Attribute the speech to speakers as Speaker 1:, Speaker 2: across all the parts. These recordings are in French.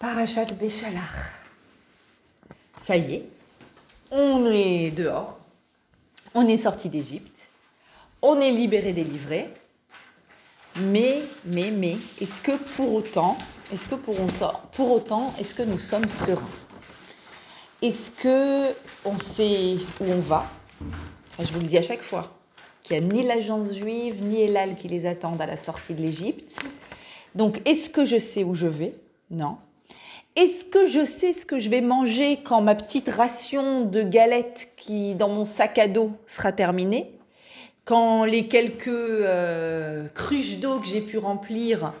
Speaker 1: Parachat Béchalach. Ça y est, on est dehors, on est sorti d'Égypte, on est libéré, délivré. Mais, mais, mais, est-ce que pour autant, est-ce que pour autant, est-ce que nous sommes sereins? Est-ce que on sait où on va? Je vous le dis à chaque fois, qu'il n'y a ni l'agence juive ni Elal qui les attendent à la sortie de l'Égypte. Donc, est-ce que je sais où je vais? Non. Est-ce que je sais ce que je vais manger quand ma petite ration de galettes qui dans mon sac à dos sera terminée? Quand les quelques euh, cruches d'eau que j'ai pu remplir,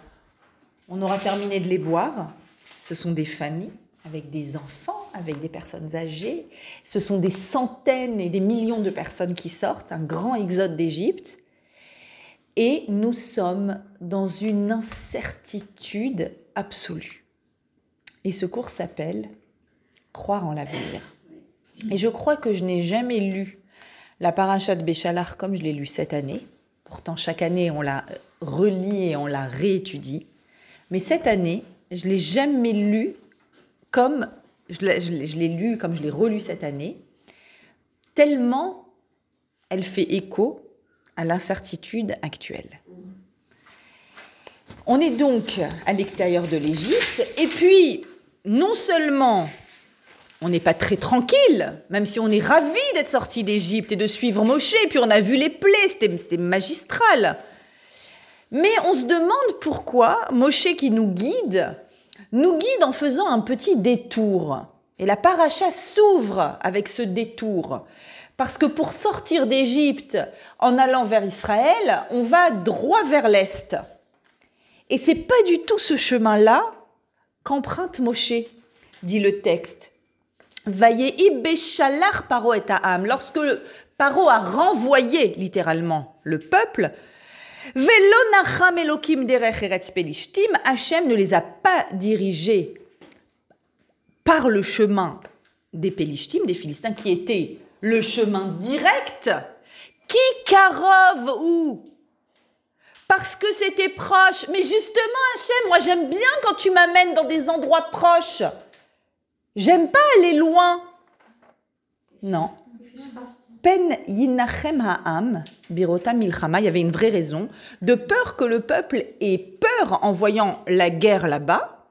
Speaker 1: on aura terminé de les boire? Ce sont des familles avec des enfants, avec des personnes âgées. Ce sont des centaines et des millions de personnes qui sortent, un grand exode d'Égypte. Et nous sommes dans une incertitude absolue. Et ce cours s'appelle Croire en l'avenir. Et je crois que je n'ai jamais lu la paracha de Béchalar comme je l'ai lu cette année. Pourtant, chaque année, on la relit et on la réétudie. Mais cette année, je l'ai jamais lu comme je l'ai lu, comme je l'ai relu cette année, tellement elle fait écho à l'incertitude actuelle. On est donc à l'extérieur de l'Égypte, et puis non seulement on n'est pas très tranquille, même si on est ravi d'être sorti d'Égypte et de suivre Moshe, puis on a vu les plaies, c'était magistral. Mais on se demande pourquoi Moshe qui nous guide, nous guide en faisant un petit détour. Et la paracha s'ouvre avec ce détour. Parce que pour sortir d'Égypte en allant vers Israël, on va droit vers l'Est. Et c'est pas du tout ce chemin-là qu'emprunte Moshe, dit le texte. Paro et Lorsque Paro a renvoyé littéralement le peuple, Hachem ne les a pas dirigés par le chemin des Pelishtim, des Philistins, qui était le chemin direct. Qui Karov ou parce que c'était proche. Mais justement, Hachem, moi j'aime bien quand tu m'amènes dans des endroits proches. J'aime pas aller loin. Non. Pen yinachem ha'am, birota milchama, il y avait une vraie raison, de peur que le peuple ait peur en voyant la guerre là-bas.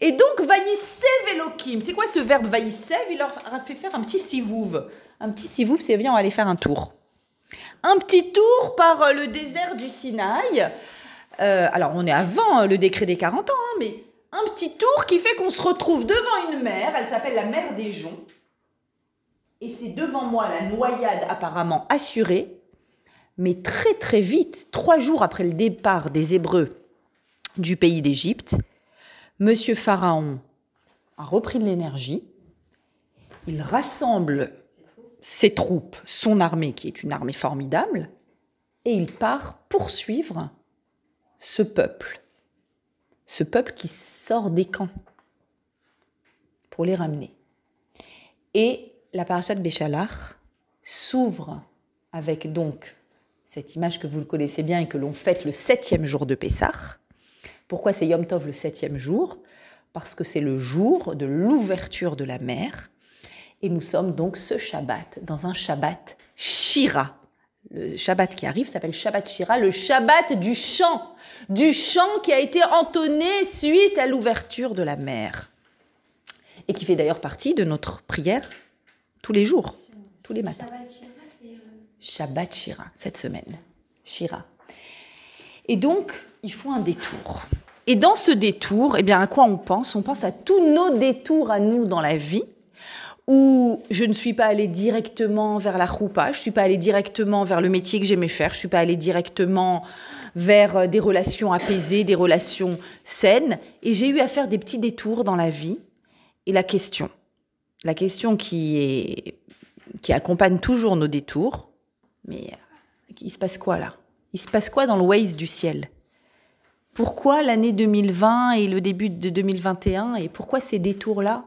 Speaker 1: Et donc, vaïsev elokim, c'est quoi ce verbe vaïsev Il leur a fait faire un petit sivouv. Un petit sivouv, c'est viens, on va aller faire un tour un petit tour par euh, le désert du Sinaï. Euh, alors, on est avant le décret des 40 ans, hein, mais un petit tour qui fait qu'on se retrouve devant une mer, elle s'appelle la mer des Joncs. Et c'est devant moi la noyade apparemment assurée, mais très très vite, trois jours après le départ des Hébreux du pays d'Égypte, Monsieur Pharaon a repris de l'énergie, il rassemble ses troupes, son armée, qui est une armée formidable, et il part poursuivre ce peuple, ce peuple qui sort des camps pour les ramener. Et la parashat Béchalach s'ouvre avec donc cette image que vous le connaissez bien et que l'on fête le septième jour de Pessah. Pourquoi c'est Yom Tov le septième jour? Parce que c'est le jour de l'ouverture de la mer et nous sommes donc ce Shabbat, dans un Shabbat Shira. Le Shabbat qui arrive s'appelle Shabbat Shira, le Shabbat du chant, du chant qui a été entonné suite à l'ouverture de la mer. Et qui fait d'ailleurs partie de notre prière tous les jours, tous les matins. Shabbat Shira, euh, Shabbat Shira, cette semaine. Shira. Et donc, il faut un détour. Et dans ce détour, eh bien, à quoi on pense? On pense à tous nos détours à nous dans la vie où je ne suis pas allée directement vers la roupa, je ne suis pas allée directement vers le métier que j'aimais faire, je ne suis pas allée directement vers euh, des relations apaisées, des relations saines, et j'ai eu à faire des petits détours dans la vie. Et la question, la question qui, accompagne toujours nos détours, mais euh, il se passe quoi là? Il se passe quoi dans le Waze du ciel? Pourquoi l'année 2020 et le début de 2021 et pourquoi ces détours-là?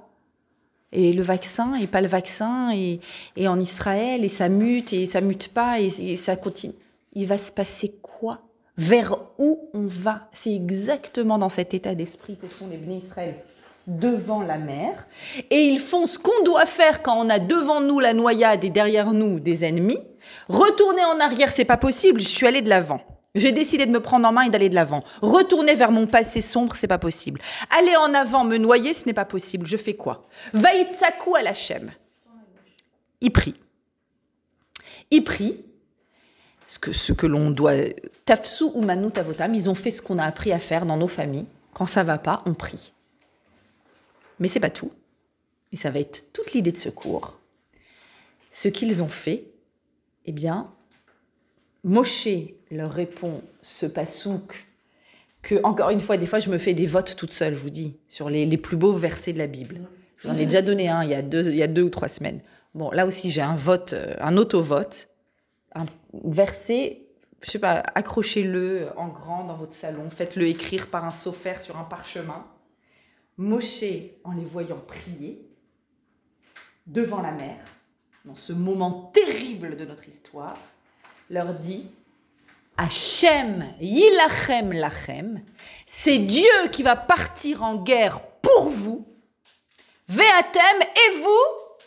Speaker 1: Et le vaccin et pas le vaccin et, en Israël et ça mute et ça mute pas et, ça continue. Il va se passer quoi? Vers où on va? C'est exactement dans cet état d'esprit que sont les bénis Israël devant la mer et ils font ce qu'on doit faire quand on a devant nous la noyade et derrière nous des ennemis. Retourner en arrière, c'est pas possible, je suis allé de l'avant. J'ai décidé de me prendre en main et d'aller de l'avant. Retourner vers mon passé sombre, c'est pas possible. Aller en avant, me noyer, ce n'est pas possible. Je fais quoi? Vaïtsakou à la Il prie. Il prie. Ce que, ce que l'on doit. Tafsu ou manu tavotam, ils ont fait ce qu'on a appris à faire dans nos familles. Quand ça va pas, on prie. Mais c'est pas tout. Et ça va être toute l'idée de secours. Ce qu'ils ont fait, eh bien, Moshe leur répond ce pasouk que, encore une fois, des fois, je me fais des votes toute seule, je vous dis, sur les, plus beaux versets de la Bible. Je vous en ai déjà donné un il y a deux, il y a deux ou trois semaines. Bon, là aussi, j'ai un vote, euh, un auto-vote, un verset, je sais pas, accrochez-le en grand dans votre salon, faites-le écrire par un sophère sur un parchemin. Moshe, en les voyant prier devant la mer, dans ce moment terrible de notre histoire, leur dit Hachem yilachem lachem, c'est Dieu qui va partir en guerre pour vous. Veatem et vous,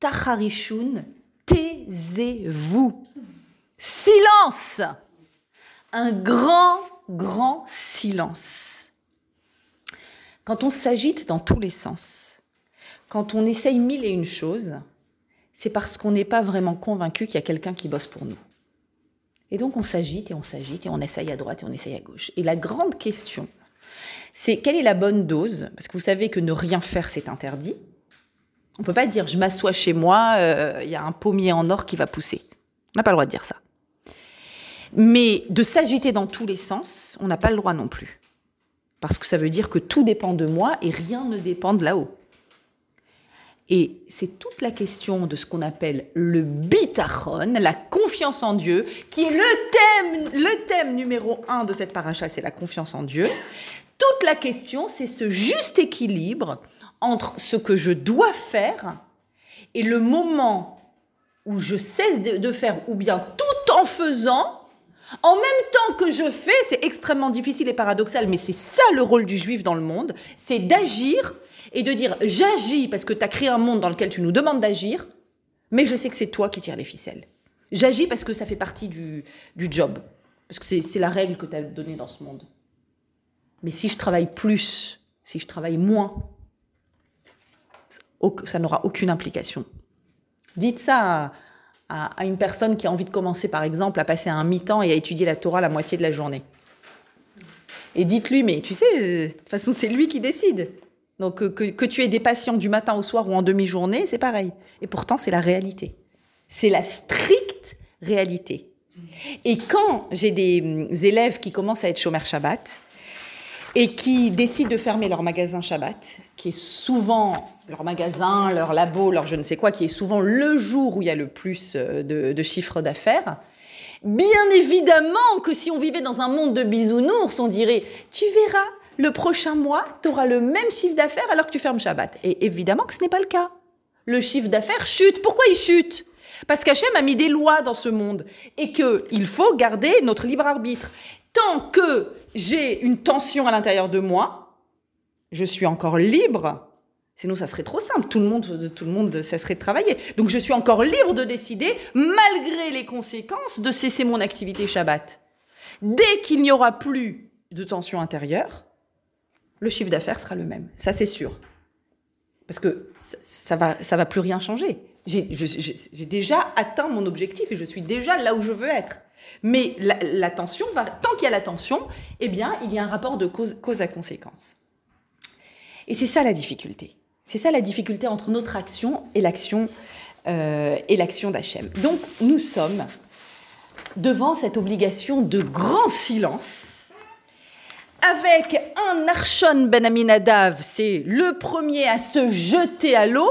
Speaker 1: tacharishun, taisez-vous. Silence Un grand, grand silence. Quand on s'agite dans tous les sens, quand on essaye mille et une choses, c'est parce qu'on n'est pas vraiment convaincu qu'il y a quelqu'un qui bosse pour nous. Et donc on s'agite et on s'agite et on essaye à droite et on essaye à gauche. Et la grande question, c'est quelle est la bonne dose? Parce que vous savez que ne rien faire, c'est interdit. On ne peut pas dire je m'assois chez moi, euh, il y a un pommier en or qui va pousser. On n'a pas le droit de dire ça. Mais de s'agiter dans tous les sens, on n'a pas le droit non plus. Parce que ça veut dire que tout dépend de moi et rien ne dépend de là-haut. Et c'est toute la question de ce qu'on appelle le bitachon, la confiance en Dieu, qui est le thème, le thème numéro un de cette paracha, c'est la confiance en Dieu. Toute la question, c'est ce juste équilibre entre ce que je dois faire et le moment où je cesse de faire, ou bien tout en faisant, en même temps que je fais, c'est extrêmement difficile et paradoxal, mais c'est ça le rôle du juif dans le monde, c'est d'agir et de dire j'agis parce que tu as créé un monde dans lequel tu nous demandes d'agir, mais je sais que c'est toi qui tires les ficelles. J'agis parce que ça fait partie du, job, parce que c'est la règle que tu as donnée dans ce monde. Mais si je travaille plus, si je travaille moins, ça n'aura aucune implication. Dites ça à, une personne qui a envie de commencer, par exemple, à passer un mi-temps et à étudier la Torah la moitié de la journée. Et dites-lui, mais tu sais, de toute façon, c'est lui qui décide. Donc, que, que, tu aies des patients du matin au soir ou en demi-journée, c'est pareil. Et pourtant, c'est la réalité. C'est la stricte réalité. Et quand j'ai des hum, élèves qui commencent à être chômeurs Shabbat, et qui décident de fermer leur magasin Shabbat, qui est souvent leur magasin, leur labo, leur je ne sais quoi, qui est souvent le jour où il y a le plus euh, de, de chiffre d'affaires. Bien évidemment que si on vivait dans un monde de bisounours, on dirait, tu verras, le prochain mois, tu auras le même chiffre d'affaires alors que tu fermes Shabbat. Et évidemment que ce n'est pas le cas. Le chiffre d'affaires chute. Pourquoi il chute? Parce qu'Hachem a mis des lois dans ce monde et qu'il faut garder notre libre arbitre. Tant que j'ai une tension à l'intérieur de moi, je suis encore libre. Sinon, ça serait trop simple. Tout le monde, tout le monde cesserait de travailler. Donc, je suis encore libre de décider, malgré les conséquences, de cesser mon activité Shabbat. Dès qu'il n'y aura plus de tension intérieure, le chiffre d'affaires sera le même. Ça, c'est sûr. Parce que ça, va, ça va plus rien changer. J'ai déjà atteint mon objectif et je suis déjà là où je veux être. Mais la, tension va, tant qu'il y a la tension, eh bien, il y a un rapport de cause, à conséquence. Et c'est ça la difficulté. C'est ça la difficulté entre notre action et l'action euh, et l'action d'Hachem. Donc, nous sommes devant cette obligation de grand silence avec un Archon Ben Aminadav, c'est le premier à se jeter à l'eau.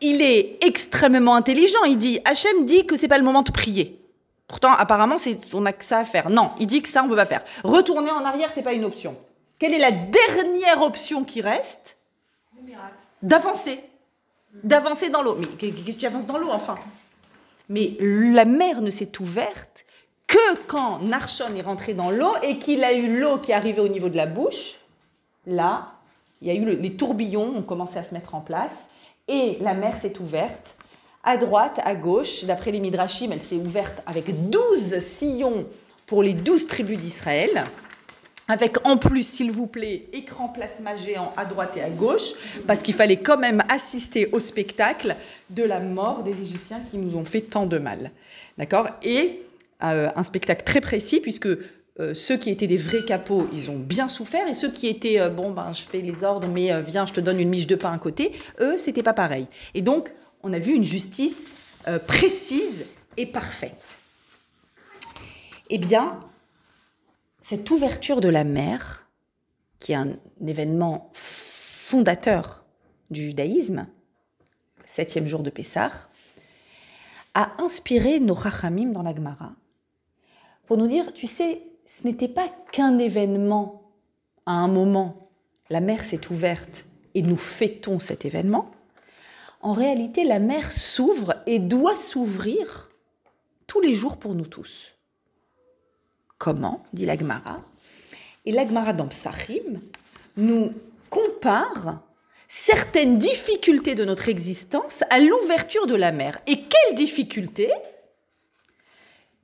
Speaker 1: Il est extrêmement intelligent. Il dit Hachem dit que c'est pas le moment de prier. Pourtant, apparemment, on n'a que ça à faire. Non, il dit que ça, on ne peut pas faire. Retourner en arrière, c'est pas une option. Quelle est la dernière option qui reste D'avancer. D'avancer dans l'eau. Mais qu'est-ce que tu avances dans l'eau, enfin? Mais la mer ne s'est ouverte que quand Narshon est rentré dans l'eau et qu'il a eu l'eau qui arrivée au niveau de la bouche. Là, il y a eu les tourbillons ont commencé à se mettre en place et la mer s'est ouverte à droite, à gauche. D'après les Midrashim, elle s'est ouverte avec 12 sillons pour les 12 tribus d'Israël. Avec en plus, s'il vous plaît, écran plasma géant à droite et à gauche, parce qu'il fallait quand même assister au spectacle de la mort des Égyptiens qui nous ont fait tant de mal. D'accord? Et euh, un spectacle très précis, puisque euh, ceux qui étaient des vrais capots, ils ont bien souffert, et ceux qui étaient, euh, bon, ben, je fais les ordres, mais euh, viens, je te donne une miche de pain à côté, eux, c'était pas pareil. Et donc, on a vu une justice précise et parfaite. Eh bien, cette ouverture de la mer, qui est un événement fondateur du judaïsme, septième jour de Pessah, a inspiré nos rachamim dans la Gemara pour nous dire, tu sais, ce n'était pas qu'un événement à un moment. La mer s'est ouverte et nous fêtons cet événement. En réalité, la mer s'ouvre et doit s'ouvrir tous les jours pour nous tous. Comment dit l'Agmara. Et l'Agmara dans Psachim nous compare certaines difficultés de notre existence à l'ouverture de la mer. Et quelles difficultés?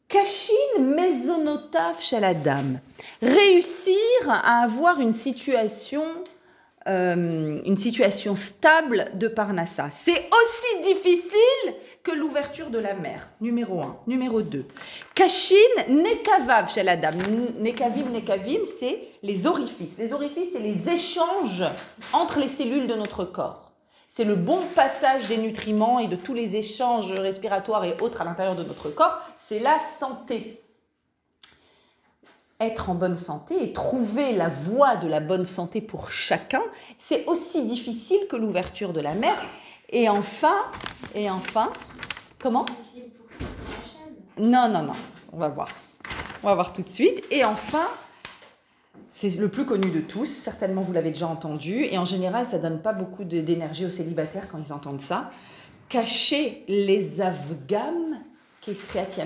Speaker 1: Kashin mesonotav dame. Réussir à avoir une situation, euh, une situation stable de Parnassa. C'est aussi difficile que l'ouverture de la mer, numéro un. Numéro 2. Kashin nekavav dame. Nekavim, nekavim, c'est les orifices. Les orifices, c'est les échanges entre les cellules de notre corps. C'est le bon passage des nutriments et de tous les échanges respiratoires et autres à l'intérieur de notre corps c'est la santé. Être en bonne santé et trouver la voie de la bonne santé pour chacun, c'est aussi difficile que l'ouverture de la mer. Et enfin, et enfin, comment? Non, non, non, on va voir. On va voir tout de suite. Et enfin, c'est le plus connu de tous, certainement vous l'avez déjà entendu, et en général ça donne pas beaucoup d'énergie aux célibataires quand ils entendent ça. Cacher les Afghans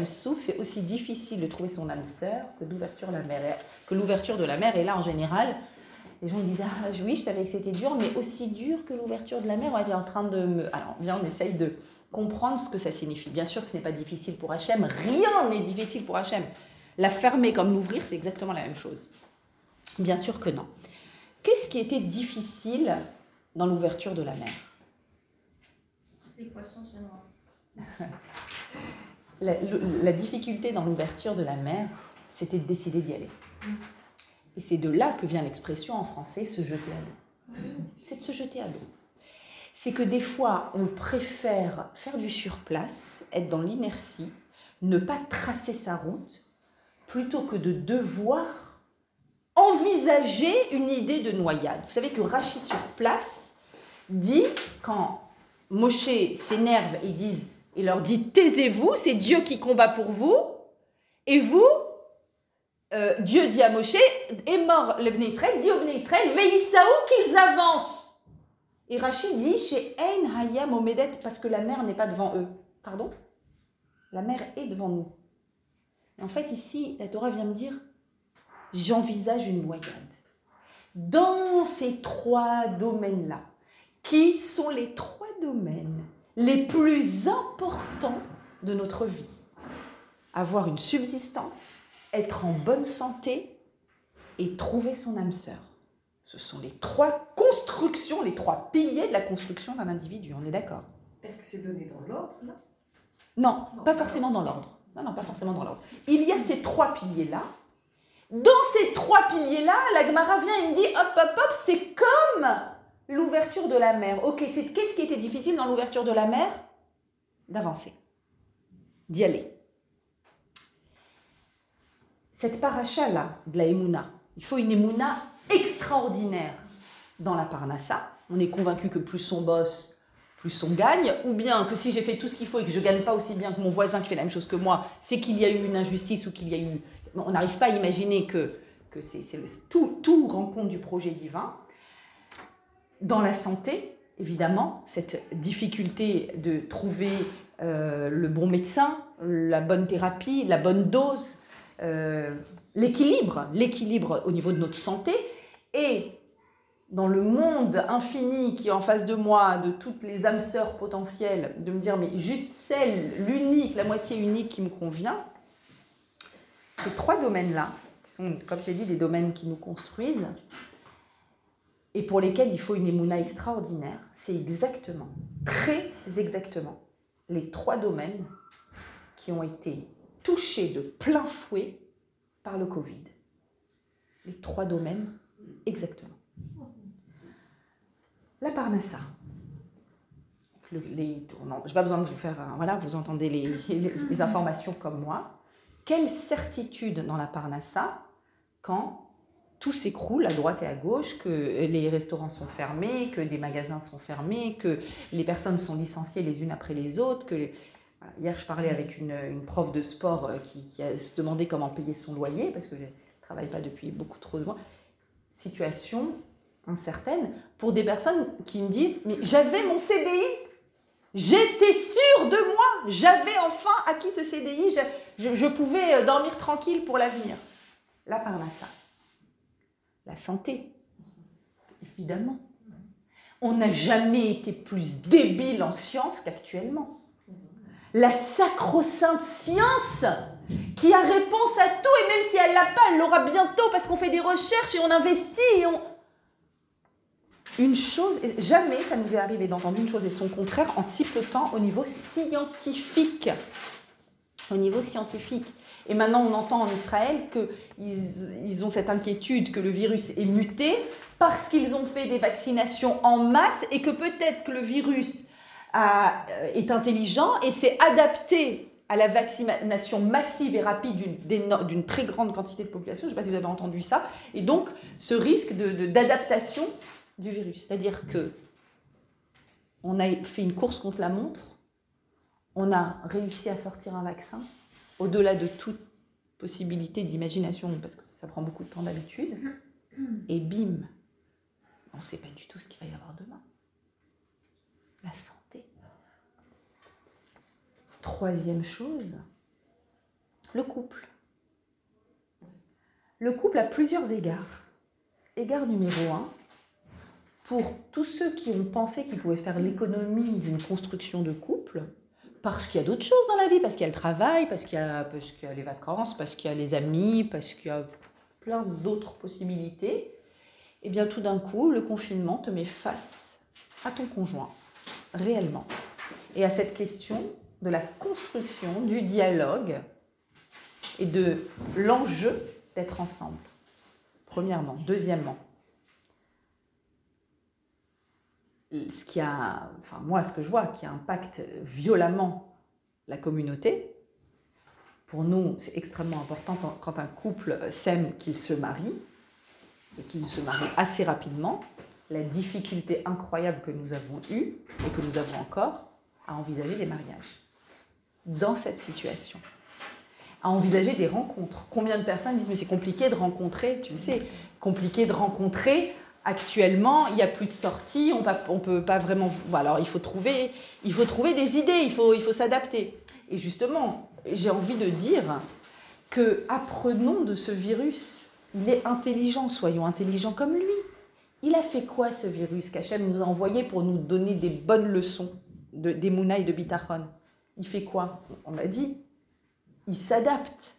Speaker 1: souffle, c'est aussi difficile de trouver son âme sœur que d'ouverture la mer, que l'ouverture de la mer. Et là, en général, les gens disent ah oui, je savais que c'était dur, mais aussi dur que l'ouverture de la mer. On était en train de me. Alors, bien, on essaye de comprendre ce que ça signifie. Bien sûr que ce n'est pas difficile pour Hachem. Rien n'est difficile pour Hachem. La fermer comme l'ouvrir, c'est exactement la même chose. Bien sûr que non. Qu'est-ce qui était difficile dans l'ouverture de la mer?
Speaker 2: Les poissons se
Speaker 1: la, difficulté dans l'ouverture de la mer, c'était de décider d'y aller. Et c'est de là que vient l'expression en français se jeter à l'eau. C'est de se jeter à l'eau. C'est que des fois, on préfère faire du surplace, être dans l'inertie, ne pas tracer sa route, plutôt que de devoir envisager une idée de noyade. Vous savez que Rachid sur place dit, quand Moshe s'énerve et dit il leur dit Taisez-vous, c'est Dieu qui combat pour vous. Et vous, euh, Dieu dit à Moshe Est mort le Israël, dit au Bnei Israël Veïsaou qu'ils avancent. Et Rachid dit Chez En Hayam Omedet, parce que la mer n'est pas devant eux. Pardon? La mer est devant nous. En fait, ici, la Torah vient me dire J'envisage une noyade. Dans ces trois domaines-là, qui sont les trois domaines les plus importants de notre vie. Avoir une subsistance, être en bonne santé et trouver son âme sœur. Ce sont les trois constructions, les trois piliers de la construction d'un individu, on est d'accord?
Speaker 2: Est-ce que c'est donné dans l'ordre là?
Speaker 1: Non, pas forcément dans l'ordre. Non, non, pas forcément dans l'ordre. Il y a ces trois piliers-là. Dans ces trois piliers-là, la Gemara vient et me dit, hop, hop, hop, c'est comme l'ouverture de la mer. Ok, c'est qu'est-ce qui était difficile dans l'ouverture de la mer? D'avancer, d'y aller. Cette paracha-là, de la Emouna, il faut une Emouna extraordinaire dans la Parnassa. On est convaincu que plus on bosse, plus on gagne, ou bien que si j'ai fait tout ce qu'il faut et que je ne gagne pas aussi bien que mon voisin qui fait la même chose que moi, c'est qu'il y a eu une injustice ou qu'il y a eu... On n'arrive pas à imaginer que, que c'est, tout, tout rencontre du projet divin dans la santé, évidemment, cette difficulté de trouver euh, le bon médecin, la bonne thérapie, la bonne dose, euh, l'équilibre, l'équilibre au niveau de notre santé. Et dans le monde infini qui est en face de moi, de toutes les âmes sœurs potentielles, de me dire, mais juste celle, l'unique, la moitié unique qui me convient, ces trois domaines-là, qui sont, comme j'ai dit, des domaines qui nous construisent, et pour lesquels il faut une émouna extraordinaire, c'est exactement, très exactement, les trois domaines qui ont été touchés de plein fouet par le Covid. Les trois domaines exactement. La Parnassa. Le, les, je n'ai pas besoin de vous faire, un, voilà, vous entendez les, les, les, informations comme moi. Quelle certitude dans la Parnassa quand tout s'écroule à droite et à gauche, que les restaurants sont fermés, que des magasins sont fermés, que les personnes sont licenciées les unes après les autres. Hier, je parlais avec une, prof de sport qui, qui, a se demandé comment payer son loyer, parce que je ne travaille pas depuis beaucoup trop de mois. Situation incertaine pour des personnes qui me disent Mais j'avais mon CDI, j'étais sûre de moi, j'avais enfin acquis ce CDI, je, pouvais dormir tranquille pour l'avenir. La Parnassa la santé, évidemment. On n'a jamais été plus débile en science qu'actuellement. La sacro-sainte science qui a réponse à tout, et même si elle l'a pas, elle l'aura bientôt parce qu'on fait des recherches et on investit. Une chose, jamais ça nous est arrivé d'entendre une chose et son contraire en si au niveau scientifique. Au niveau scientifique. Et maintenant, on entend en Israël qu'ils ils ont cette inquiétude que le virus est muté parce qu'ils ont fait des vaccinations en masse et que peut-être que le virus a, est intelligent et s'est adapté à la vaccination massive et rapide d'une très grande quantité de population. Je ne sais pas si vous avez entendu ça. Et donc, ce risque d'adaptation de, du virus. C'est-à-dire que on a fait une course contre la montre, on a réussi à sortir un vaccin, au-delà de toute possibilité d'imagination, parce que ça prend beaucoup de temps d'habitude, et bim, on ne sait pas du tout ce qu'il va y avoir demain. La santé. Troisième chose, le couple. Le couple a plusieurs égards. Égard numéro un, pour tous ceux qui ont pensé qu'ils pouvaient faire l'économie d'une construction de couple, parce qu'il y a d'autres choses dans la vie, parce qu'il y a le travail, parce qu'il y, y, a les vacances, parce qu'il y a les amis, parce qu'il y a plein d'autres possibilités, et eh bien tout d'un coup, le confinement te met face à ton conjoint, réellement, et à cette question de la construction, du dialogue et de l'enjeu d'être ensemble. Premièrement. Deuxièmement, ce qui a, enfin moi, ce que je vois, qui impacte violemment la communauté. Pour nous, c'est extrêmement important quand un couple s'aime qu'il se marie et qu'il se marie assez rapidement. La difficulté incroyable que nous avons eue et que nous avons encore à envisager des mariages dans cette situation à envisager des rencontres. Combien de personnes disent mais c'est compliqué de rencontrer, tu le sais, compliqué de rencontrer actuellement, il n'y a plus de sortie, on ne peut pas vraiment... Alors, il faut trouver, il faut trouver des idées, il faut, s'adapter. Et justement, j'ai envie de dire que apprenons de ce virus. Il est intelligent, soyons intelligents comme lui. Il a fait quoi ce virus qu'Hachem nous a envoyé pour nous donner des bonnes leçons de, d'Emouna et de Bitachon? Il fait quoi? On a dit, il s'adapte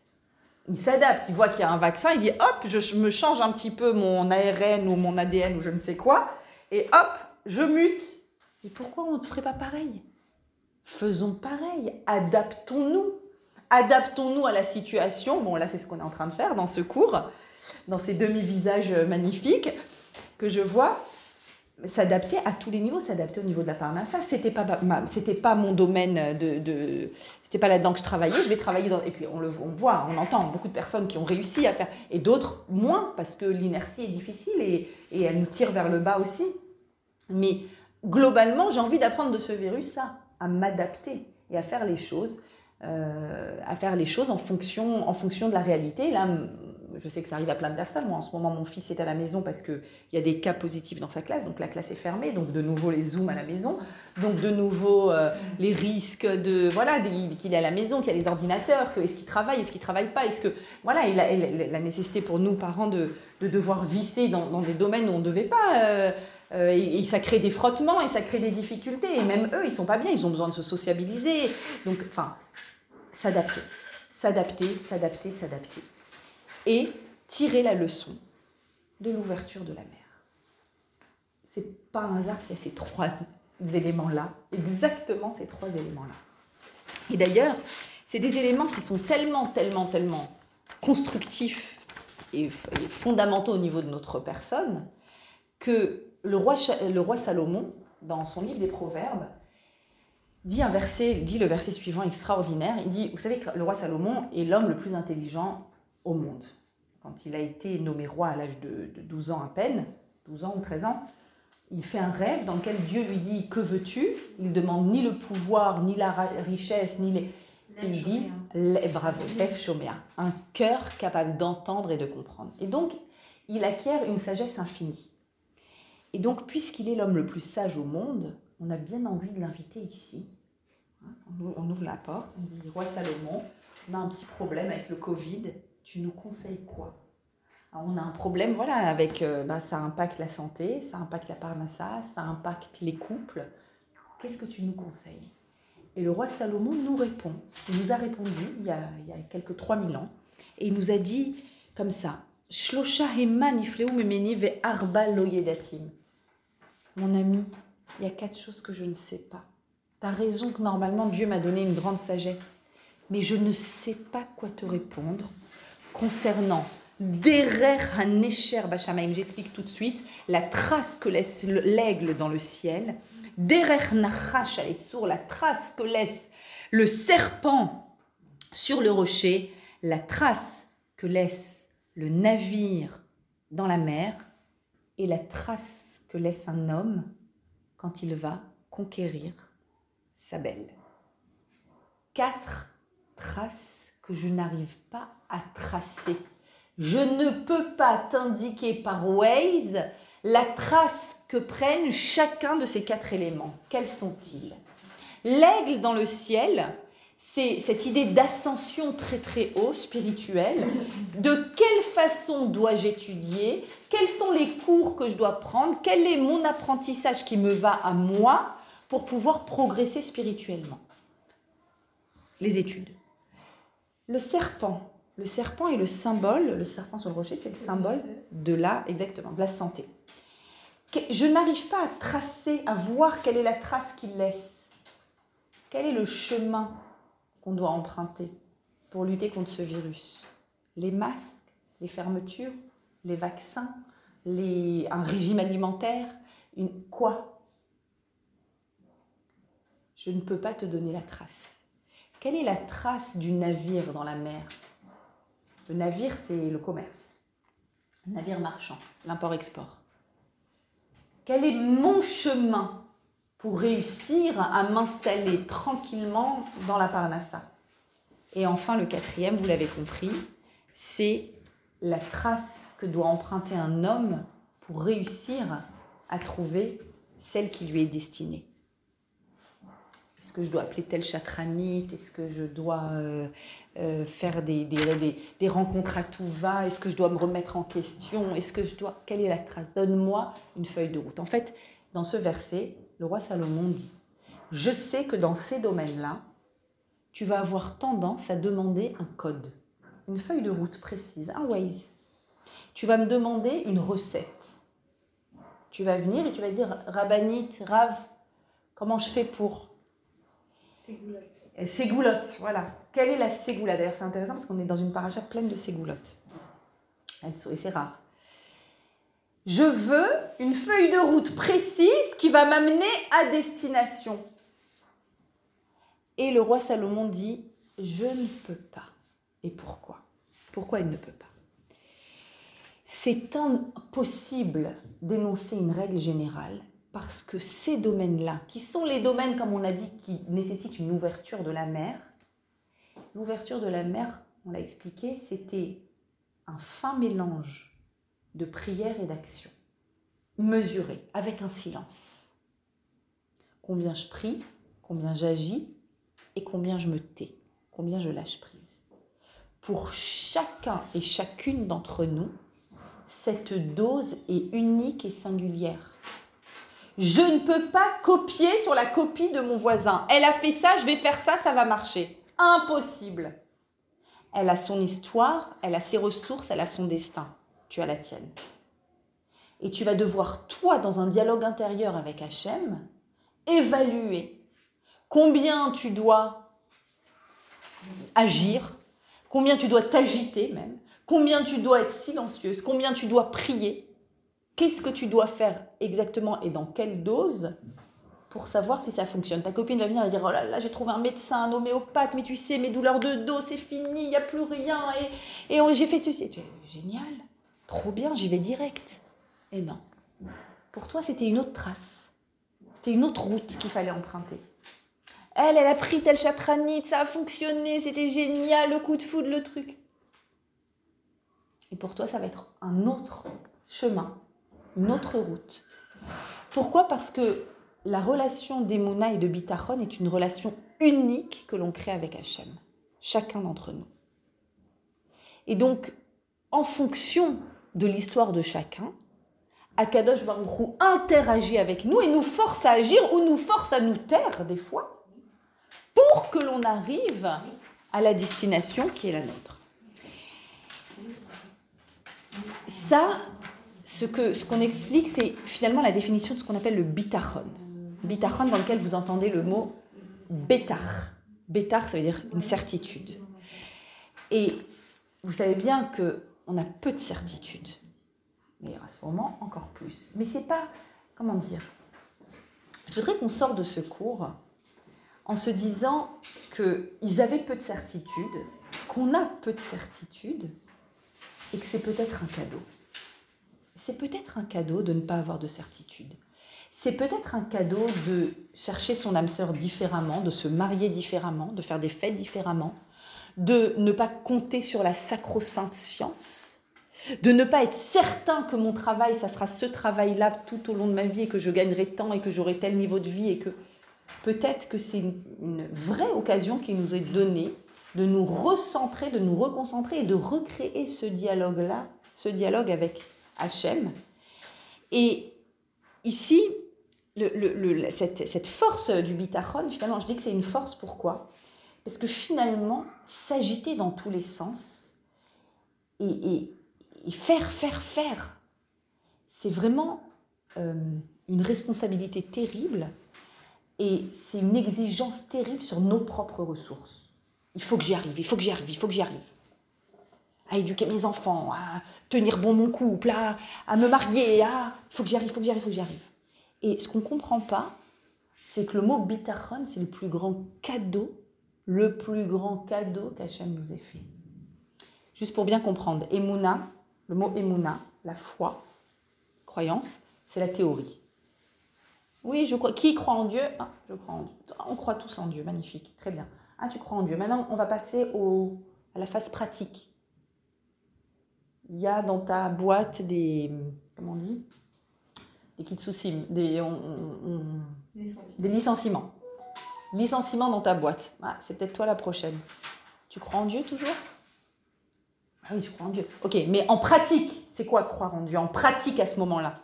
Speaker 1: il s'adapte, il voit qu'il y a un vaccin, il dit hop, je me change un petit peu mon ARN ou mon ADN ou je ne sais quoi, et hop, je mute. Et pourquoi on ne ferait pas pareil? Faisons pareil, adaptons-nous. Adaptons-nous à la situation. Bon, là, c'est ce qu'on est en train de faire dans ce cours, dans ces demi-visages magnifiques que je vois s'adapter à tous les niveaux, s'adapter au niveau de la parnassa. C'était pas c'était pas mon domaine de, c'était pas là-dedans que je travaillais. Je vais travailler dans et puis on le voit, on entend beaucoup de personnes qui ont réussi à faire et d'autres moins parce que l'inertie est difficile et, et elle nous tire vers le bas aussi. Mais globalement, j'ai envie d'apprendre de ce virus ça, à m'adapter et à faire les choses, euh, à faire les choses en fonction en fonction de la réalité. Là, je sais que ça arrive à plein de personnes. Moi, en ce moment, mon fils est à la maison parce qu'il y a des cas positifs dans sa classe, donc la classe est fermée, donc de nouveau les zooms à la maison, donc de nouveau euh, les risques de voilà qu'il est à la maison, qu'il y a les ordinateurs, est-ce qu'il travaille, est-ce qu'il travaille pas, est-ce que voilà, la nécessité pour nous parents de, de devoir visser dans, dans, des domaines où on ne devait pas. Euh, euh, et, ça crée des frottements et ça crée des difficultés. Et même eux, ils sont pas bien, ils ont besoin de se sociabiliser. Donc, enfin, s'adapter, s'adapter, s'adapter, s'adapter et tirer la leçon de l'ouverture de la mer. C'est pas un hasard s'il y a ces trois éléments-là, exactement ces trois éléments-là. Et d'ailleurs, c'est des éléments qui sont tellement, tellement, tellement constructifs et, fondamentaux au niveau de notre personne que le roi, le roi Salomon, dans son livre des Proverbes, dit un verset, dit le verset suivant extraordinaire. Il dit, vous savez que le roi Salomon est l'homme le plus intelligent au monde quand il a été nommé roi à l'âge de, 12 ans à peine, 12 ans ou 13 ans, il fait un rêve dans lequel Dieu lui dit Que veux-tu? Il demande ni le pouvoir, ni la richesse, ni les. Il dit Bravo, lève choméa, un cœur capable d'entendre et de comprendre. Et donc, il acquiert une sagesse infinie. Et donc, puisqu'il est l'homme le plus sage au monde, on a bien envie de l'inviter ici. Hein, on ouvre la porte, on dit Roi Salomon, on a un petit problème avec le Covid, tu nous conseilles quoi? On a un problème, voilà, avec, euh, bah, ça impacte la santé, ça impacte la parnassa, ça impacte les couples. Qu'est-ce que tu nous conseilles? Et le roi Salomon nous répond. Il nous a répondu il y a, il y a quelques 3000 ans. Et il nous a dit comme ça Shlosha ve arba Mon ami, il y a quatre choses que je ne sais pas. Tu as raison que normalement Dieu m'a donné une grande sagesse, mais je ne sais pas quoi te répondre concernant Derer Hanesher Bashamaim, j'explique tout de suite, la trace que laisse l'aigle dans le ciel, Derer Nachash la trace que laisse le serpent sur le rocher, la trace que laisse le navire dans la mer et la trace que laisse un homme quand il va conquérir sa belle. Quatre traces je n'arrive pas à tracer. Je ne peux pas t'indiquer par Waze la trace que prennent chacun de ces quatre éléments. Quels sont-ils? L'aigle dans le ciel, c'est cette idée d'ascension très très haut, spirituelle. De quelle façon dois-je étudier? Quels sont les cours que je dois prendre? Quel est mon apprentissage qui me va à moi pour pouvoir progresser spirituellement? Les études. Le serpent. Le serpent est le symbole, le serpent sur le rocher, c'est le symbole de la, exactement, de la santé. Je n'arrive pas à tracer, à voir quelle est la trace qu'il laisse. Quel est le chemin qu'on doit emprunter pour lutter contre ce virus? Les masques, les fermetures, les vaccins, les, un régime alimentaire, une, quoi? Je ne peux pas te donner la trace. Quelle est la trace du navire dans la mer? Le navire, c'est le commerce. Le navire marchand, l'import-export. Quel est mon chemin pour réussir à m'installer tranquillement dans la Parnassa? Et enfin, le quatrième, vous l'avez compris, c'est la trace que doit emprunter un homme pour réussir à trouver celle qui lui est destinée. Est-ce que je dois appeler tel chatranite? Est-ce que je dois euh, euh, faire des, des, des, rencontres à tout va? Est-ce que je dois me remettre en question? Est-ce que je dois Quelle est la trace? Donne-moi une feuille de route. En fait, dans ce verset, le roi Salomon dit Je sais que dans ces domaines-là, tu vas avoir tendance à demander un code, une feuille de route précise, un Waze. Tu vas me demander une recette. Tu vas venir et tu vas dire Rabbanite, Rav, comment je fais pour Ségoulotte. voilà. Quelle est la ségoula D'ailleurs, c'est intéressant parce qu'on est dans une paracha pleine de ségoulottes. Et c'est rare. Je veux une feuille de route précise qui va m'amener à destination. Et le roi Salomon dit, je ne peux pas. Et pourquoi? Pourquoi il ne peut pas? C'est impossible d'énoncer une règle générale parce que ces domaines-là, qui sont les domaines, comme on a dit, qui nécessitent une ouverture de la mer, l'ouverture de la mer, on l'a expliqué, c'était un fin mélange de prière et d'action, mesuré, avec un silence. Combien je prie, combien j'agis et combien je me tais, combien je lâche prise. Pour chacun et chacune d'entre nous, cette dose est unique et singulière. Je ne peux pas copier sur la copie de mon voisin. Elle a fait ça, je vais faire ça, ça va marcher. Impossible. Elle a son histoire, elle a ses ressources, elle a son destin. Tu as la tienne. Et tu vas devoir, toi, dans un dialogue intérieur avec Hachem, évaluer combien tu dois agir, combien tu dois t'agiter même, combien tu dois être silencieuse, combien tu dois prier, qu'est-ce que tu dois faire exactement et dans quelle dose pour savoir si ça fonctionne. Ta copine va venir et dire Oh là là, j'ai trouvé un médecin, un homéopathe, mais tu sais, mes douleurs de dos, c'est fini, il n'y a plus rien, et, et j'ai fait ceci. Tu Génial, trop bien, j'y vais direct. Et non. Pour toi, c'était une autre trace. C'était une autre route qu'il fallait emprunter. Elle, elle a pris tel chatranite, ça a fonctionné, c'était génial, le coup de foudre, le truc. Et pour toi, ça va être un autre chemin une autre route. Pourquoi? Parce que la relation d'Emouna et de Bitachon est une relation unique que l'on crée avec Hachem, chacun d'entre nous. Et donc, en fonction de l'histoire de chacun, Akadosh Baruch interagit avec nous et nous force à agir ou nous force à nous taire des fois pour que l'on arrive à la destination qui est la nôtre. Ça, ce qu'on ce explique, c'est finalement la définition de ce qu'on appelle le bitachon. Bitachon dans lequel vous entendez le mot bétar. Bétar, ça veut dire une certitude. Et vous savez bien que on a peu de certitude. Mais à ce moment, encore plus. Mais c'est pas, comment dire, je voudrais qu'on sorte de ce cours en se disant qu'ils avaient peu de certitude, qu'on a peu de certitude, et que c'est peut-être un cadeau c'est peut-être un cadeau de ne pas avoir de certitude. C'est peut-être un cadeau de chercher son âme sœur différemment, de se marier différemment, de faire des fêtes différemment, de ne pas compter sur la sacro-sainte science, de ne pas être certain que mon travail, ça sera ce travail-là tout au long de ma vie et que je gagnerai tant et que j'aurai tel niveau de vie et que peut-être que c'est une, une vraie occasion qui nous est donnée de nous recentrer, de nous reconcentrer et de recréer ce dialogue-là, ce dialogue avec Hachem. Et ici, cette, force du bitachon, finalement, je dis que c'est une force, pourquoi? Parce que finalement, s'agiter dans tous les sens et, faire, faire, faire, c'est vraiment euh, une responsabilité terrible et c'est une exigence terrible sur nos propres ressources. Il faut que j'y arrive, il faut que j'y arrive, il faut que j'y arrive à éduquer mes enfants, à tenir bon mon couple, à, me marier, à... Il faut que j'y arrive, il faut que j'y arrive, il faut que j'y arrive. Et ce qu'on ne comprend pas, c'est que le mot bitachon, c'est le plus grand cadeau, le plus grand cadeau qu'Hachem nous ait fait. Juste pour bien comprendre, Emouna, le mot Emouna, la foi, croyance, c'est la théorie. Oui, je crois. Qui croit en Dieu? Ah, Je crois en Dieu. On croit tous en Dieu, magnifique, très bien. Ah, tu crois en Dieu. Maintenant, on va passer au, à la phase pratique il y a dans ta boîte des. Comment on dit? Des kitsusim, des, des licenciements. Licenciements dans ta boîte. Ah, c'est peut-être toi la prochaine. Tu crois en Dieu toujours? Ah oui, je crois en Dieu. Ok, mais en pratique, c'est quoi croire en Dieu? En pratique à ce moment-là?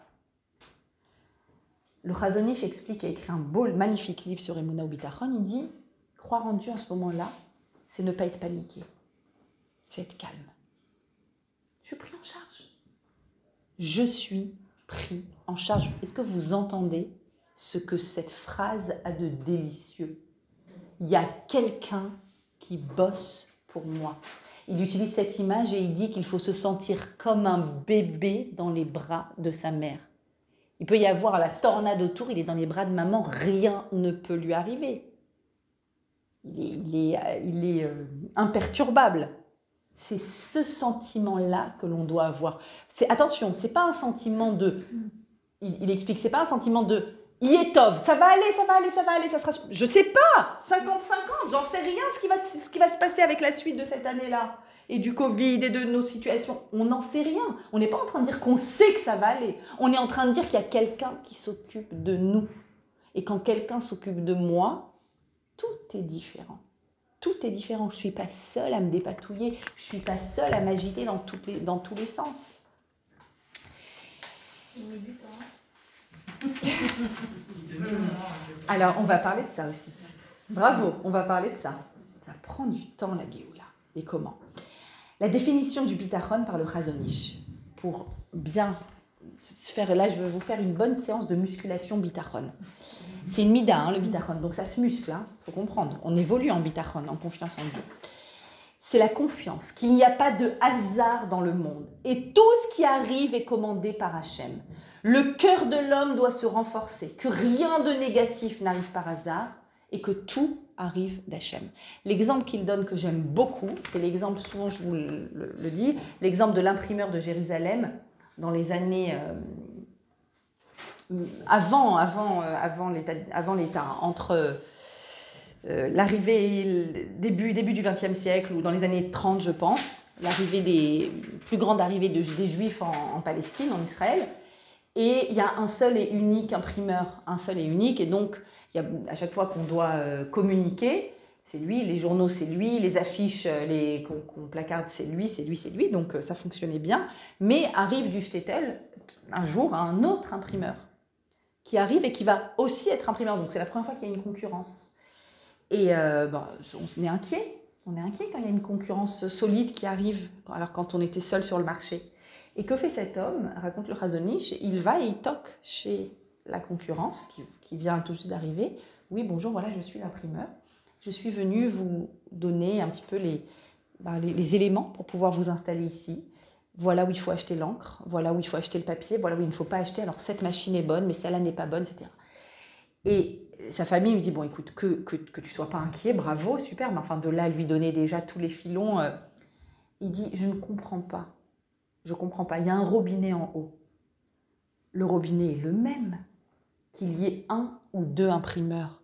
Speaker 1: Le Razonich explique, a écrit un beau, magnifique livre sur Emuna Bitachon. Il dit croire en Dieu à ce moment-là, c'est ne pas être paniqué, c'est être calme je suis pris en charge. Je suis pris en charge. Est-ce que vous entendez ce que cette phrase a de délicieux? Il y a quelqu'un qui bosse pour moi. Il utilise cette image et il dit qu'il faut se sentir comme un bébé dans les bras de sa mère. Il peut y avoir la tornade autour, il est dans les bras de maman, rien ne peut lui arriver. Il est, est, euh, imperturbable. C'est ce sentiment-là que l'on doit avoir. C'est attention, c'est pas un sentiment de. Il, il explique, c'est pas un sentiment de. Yétov, ça va aller, ça va aller, ça va aller, ça sera. Je sais pas, 50-50, j'en sais rien ce qui, va, ce qui va se passer avec la suite de cette année-là. et du Covid et de nos situations. On n'en sait rien. On n'est pas en train de dire qu'on sait que ça va aller. On est en train de dire qu'il y a quelqu'un qui s'occupe de nous. Et quand quelqu'un s'occupe de moi, tout est différent. Tout est différent. Je ne suis pas seule à me dépatouiller. Je ne suis pas seule à m'agiter dans, les, dans tous les sens. Alors, on va parler de ça aussi. Bravo, on va parler de ça. Ça prend du temps, la Géoula. Et comment? La définition du bitachon par le Razonish. Pour bien là, je vais vous faire une bonne séance de musculation bitachon. C'est une mida, hein, le bitachon, donc ça se muscle, il hein, faut comprendre. On évolue en bitachon, en confiance en Dieu. C'est la confiance, qu'il n'y a pas de hasard dans le monde. Et tout ce qui arrive est commandé par Hachem. Le cœur de l'homme doit se renforcer, que rien de négatif n'arrive par hasard et que tout arrive d'Hachem. L'exemple qu'il donne que j'aime beaucoup, c'est l'exemple, souvent je vous le, dis, l'exemple de l'imprimeur de Jérusalem dans les années euh, avant, avant, euh, avant l'État, entre euh, l'arrivée, début, début du XXe siècle ou dans les années 30, je pense, l'arrivée des plus grande arrivée de, des Juifs en, Palestine, en Israël, et il y a un seul et unique imprimeur, un seul et unique, et donc à chaque fois qu'on doit communiquer, c'est lui, les journaux c'est lui, les affiches euh, les, qu'on, placarde c'est lui, c'est lui, c'est lui, donc euh, ça fonctionnait bien. Mais arrive du Stettel un jour un autre imprimeur qui arrive et qui va aussi être imprimeur. Donc c'est la première fois qu'il y a une concurrence. Et on est inquiet, on est inquiet quand il y a une concurrence solide qui arrive, alors quand on était seul sur le marché. Et que fait cet homme? Raconte le Razonich, il va et il toque chez la concurrence qui, vient tout juste d'arriver. Oui, bonjour, voilà, je suis l'imprimeur. Je suis venu vous donner un petit peu bah, les, les, éléments pour pouvoir vous installer ici. Voilà où il faut acheter l'encre, voilà où il faut acheter le papier, voilà où il ne faut pas acheter. Alors cette machine est bonne, mais celle-là n'est pas bonne, etc. Et sa famille lui dit bon, écoute, que, que, que tu sois pas inquiet, bravo, super, mais enfin de là lui donner déjà tous les filons, euh, il dit je ne comprends pas, je comprends pas. Il y a un robinet en haut. Le robinet est le même qu'il y ait un ou deux imprimeurs.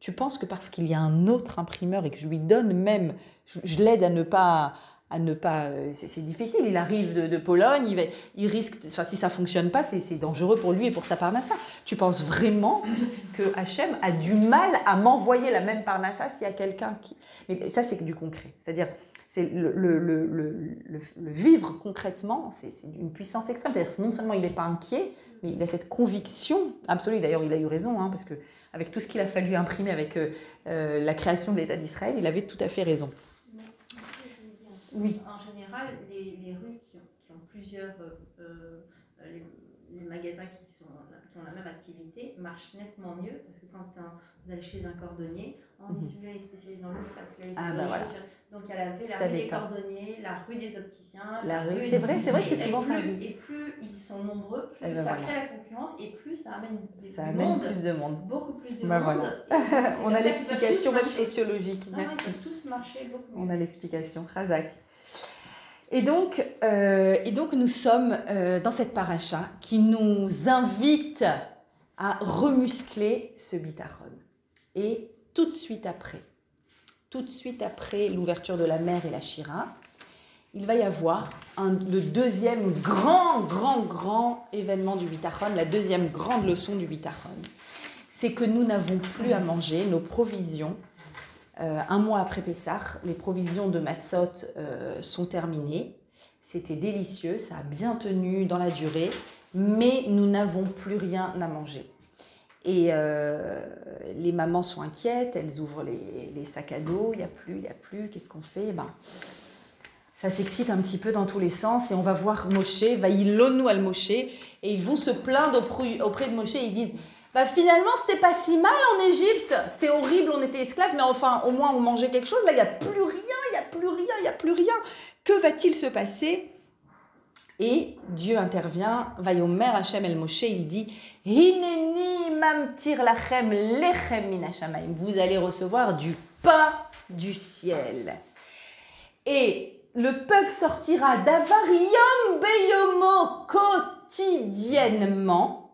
Speaker 1: Tu penses que parce qu'il y a un autre imprimeur et que je lui donne même, je, l'aide à ne pas, à ne pas, euh, c'est difficile. Il arrive de, Pologne, il, va, il risque, enfin, si ça fonctionne pas, c'est dangereux pour lui et pour sa parnassa. Tu penses vraiment que Hachem a du mal à m'envoyer la même parnassa s'il y a quelqu'un qui, mais ça c'est du concret. C'est-à-dire, c'est le, vivre concrètement, c'est une puissance extrême. C'est-à-dire non seulement il n'est pas inquiet, mais il a cette conviction absolue. D'ailleurs, il a eu raison, hein, parce que avec tout ce qu'il a fallu imprimer avec euh, euh, la création de l'État d'Israël, il avait tout à fait raison.
Speaker 2: Oui. Général, les, les rues qui ont, qui ont plusieurs euh, les magasins qui, sont, qui ont la même activité marchent nettement mieux parce que quand vous allez chez un cordonnier, on est celui-là est spécialisé dans le sac, ah, bah voilà. Donc il y a la, la rue des cordonniers, la rue des opticiens.
Speaker 1: La, rue, c'est vrai, c'est vrai que c'est souvent
Speaker 2: ça. Et plus ils sont nombreux, plus eh ben ça crée la concurrence et plus ça amène des
Speaker 1: ça amène plus de monde.
Speaker 2: Beaucoup plus de
Speaker 1: bah
Speaker 2: monde.
Speaker 1: Voilà. on a l'explication même sociologique.
Speaker 2: Non, ils peuvent tous marcher beaucoup.
Speaker 1: On a l'explication. Razak. Et donc, euh, et donc nous sommes euh, dans cette paracha qui nous invite à remuscler ce bitachon. Et tout de suite après, tout de suite après l'ouverture de la mer et la Shira, il va y avoir le deuxième grand, grand, grand événement du bitachon, la deuxième grande leçon du bitachon. C'est que nous n'avons plus à manger, nos provisions euh, un mois après Pessah, les provisions de Matzot euh, sont terminées. C'était délicieux, ça a bien tenu dans la durée, mais nous n'avons plus rien à manger. Et euh, les mamans sont inquiètes, elles ouvrent les, sacs à dos, il n'y a plus, il n'y a plus, qu'est-ce qu'on fait? Ben, Ça s'excite un petit peu dans tous les sens et on va voir Moshe, va y al Moshe, et ils vont se plaindre auprès de Moshe, ils disent bah finalement, c'était pas si mal en Égypte. C'était horrible, on était esclaves, mais enfin, au moins, on mangeait quelque chose. Là, il n'y a plus rien, il n'y a plus rien, il n'y a plus rien. Que va-t-il se passer? Et Dieu intervient, Vayomer Hashem el Moshe, il dit Hineni mamtir lachem lechem min Vous allez recevoir du pain du ciel. Et le peuple sortira d'Avarium Beyomo quotidiennement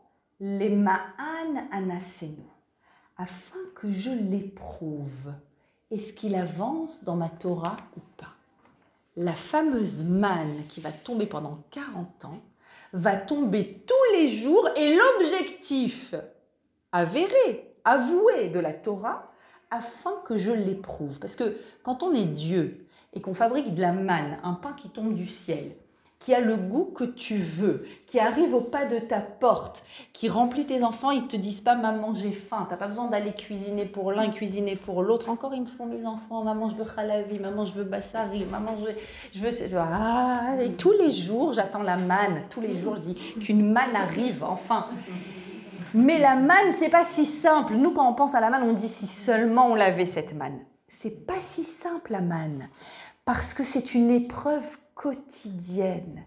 Speaker 1: les ma'an anasenu, afin que je l'éprouve. Est-ce qu'il avance dans ma Torah ou pas? La fameuse manne qui va tomber pendant 40 ans va tomber tous les jours et l'objectif avéré, avoué de la Torah, afin que je l'éprouve. Parce que quand on est Dieu et qu'on fabrique de la manne, un pain qui tombe du ciel, qui a le goût que tu veux, qui arrive au pas de ta porte, qui remplit tes enfants, ils te disent pas maman j'ai faim, t'as pas besoin d'aller cuisiner pour l'un, cuisiner pour l'autre. Encore ils me font mes enfants, maman je veux khalavi, maman je veux bassari, maman je veux, je veux ah, et tous les jours j'attends la manne, tous les jours je dis qu'une manne arrive enfin. Mais la manne c'est pas si simple. Nous quand on pense à la manne on dit si seulement on l'avait cette manne. C'est pas si simple la manne parce que c'est une épreuve quotidienne.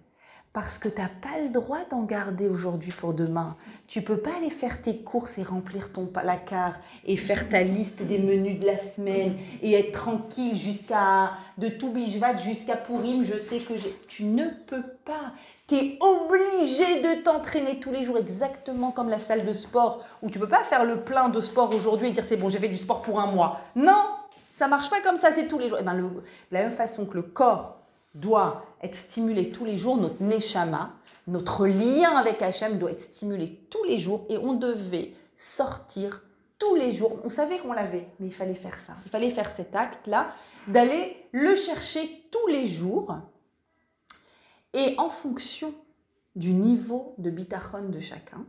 Speaker 1: Parce que tu n'as pas le droit d'en garder aujourd'hui pour demain. Tu peux pas aller faire tes courses et remplir ton placard et faire ta liste des menus de la semaine et être tranquille jusqu'à de tout bijvat jusqu'à Pourim. Je sais que tu ne peux pas. Tu es obligé de t'entraîner tous les jours exactement comme la salle de sport où tu peux pas faire le plein de sport aujourd'hui et dire c'est bon, j'ai fait du sport pour un mois. Non, ça marche pas comme ça, c'est tous les jours. Eh ben, de la même façon que le corps doit être stimulé tous les jours, notre neshama, notre lien avec Hachem doit être stimulé tous les jours et on devait sortir tous les jours. On savait qu'on l'avait, mais il fallait faire ça. Il fallait faire cet acte-là, d'aller le chercher tous les jours et en fonction du niveau de bitachon de chacun,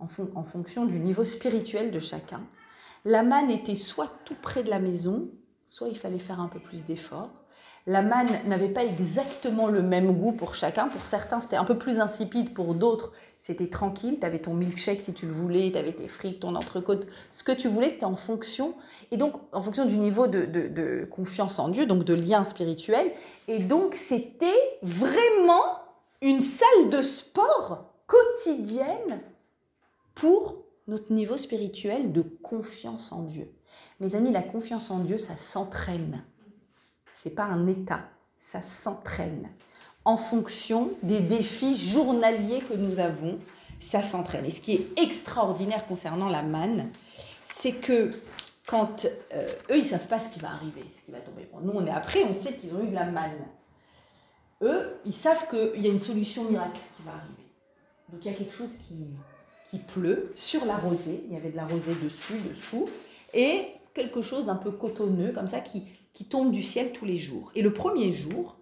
Speaker 1: en fonction du niveau spirituel de chacun, la manne était soit tout près de la maison, soit il fallait faire un peu plus d'efforts la manne n'avait pas exactement le même goût pour chacun. Pour certains, c'était un peu plus insipide. Pour d'autres, c'était tranquille. Tu avais ton milkshake si tu le voulais, tu avais tes frites, ton entrecôte. Ce que tu voulais, c'était en fonction. Et donc, en fonction du niveau de, de confiance en Dieu, donc de lien spirituel. Et donc, c'était vraiment une salle de sport quotidienne pour notre niveau spirituel de confiance en Dieu. Mes amis, la confiance en Dieu, ça s'entraîne c'est pas un état, ça s'entraîne. En fonction des défis journaliers que nous avons, ça s'entraîne. Et ce qui est extraordinaire concernant la manne, c'est que quand euh, eux, ils savent pas ce qui va arriver, ce qui va tomber. nous, on est après, on sait qu'ils ont eu de la manne. Eux, ils savent qu'il y a une solution miracle qui va arriver. Donc il y a quelque chose qui, qui pleut sur la rosée. Il y avait de la rosée dessus, dessous, et quelque chose d'un peu cotonneux, comme ça, qui qui tombe du ciel tous les jours. Et le premier jour,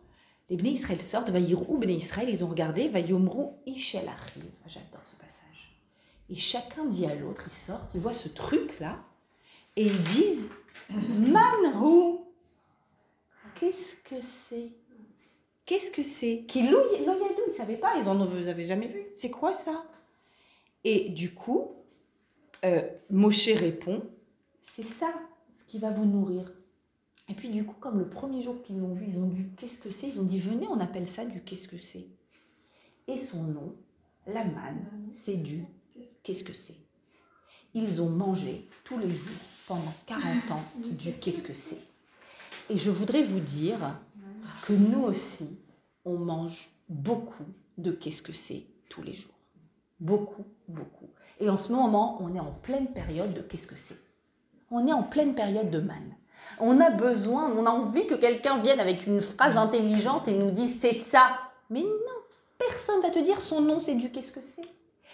Speaker 1: les Bnei Israël sortent, Vaïrou Bnei Israël, ils ont regardé, Vaïomrou Ishel arrive. J'adore ce passage. Et chacun dit à l'autre, ils sortent, ils voient ce truc-là, et ils disent Manhu Qu'est-ce que c'est? Qu'est-ce que c'est? Qui Ils ne savaient pas, ils en avaient jamais vu. C'est quoi ça? Et du coup, euh, Moshe répond C'est ça ce qui va vous nourrir. Et puis du coup, comme le premier jour qu'ils l'ont vu, ils ont dit qu'est-ce que c'est? Ils ont dit venez, on appelle ça du qu'est-ce que c'est. Et son nom, la manne, c'est du qu'est-ce que c'est. Ils ont mangé tous les jours pendant 40 ans du qu'est-ce que c'est. Et je voudrais vous dire que nous aussi, on mange beaucoup de qu'est-ce que c'est tous les jours. Beaucoup, beaucoup. Et en ce moment, on est en pleine période de qu'est-ce que c'est. On est en pleine période de manne. On a besoin, on a envie que quelqu'un vienne avec une phrase intelligente et nous dise c'est ça. Mais non, personne va te dire son nom, c'est du qu'est-ce que c'est.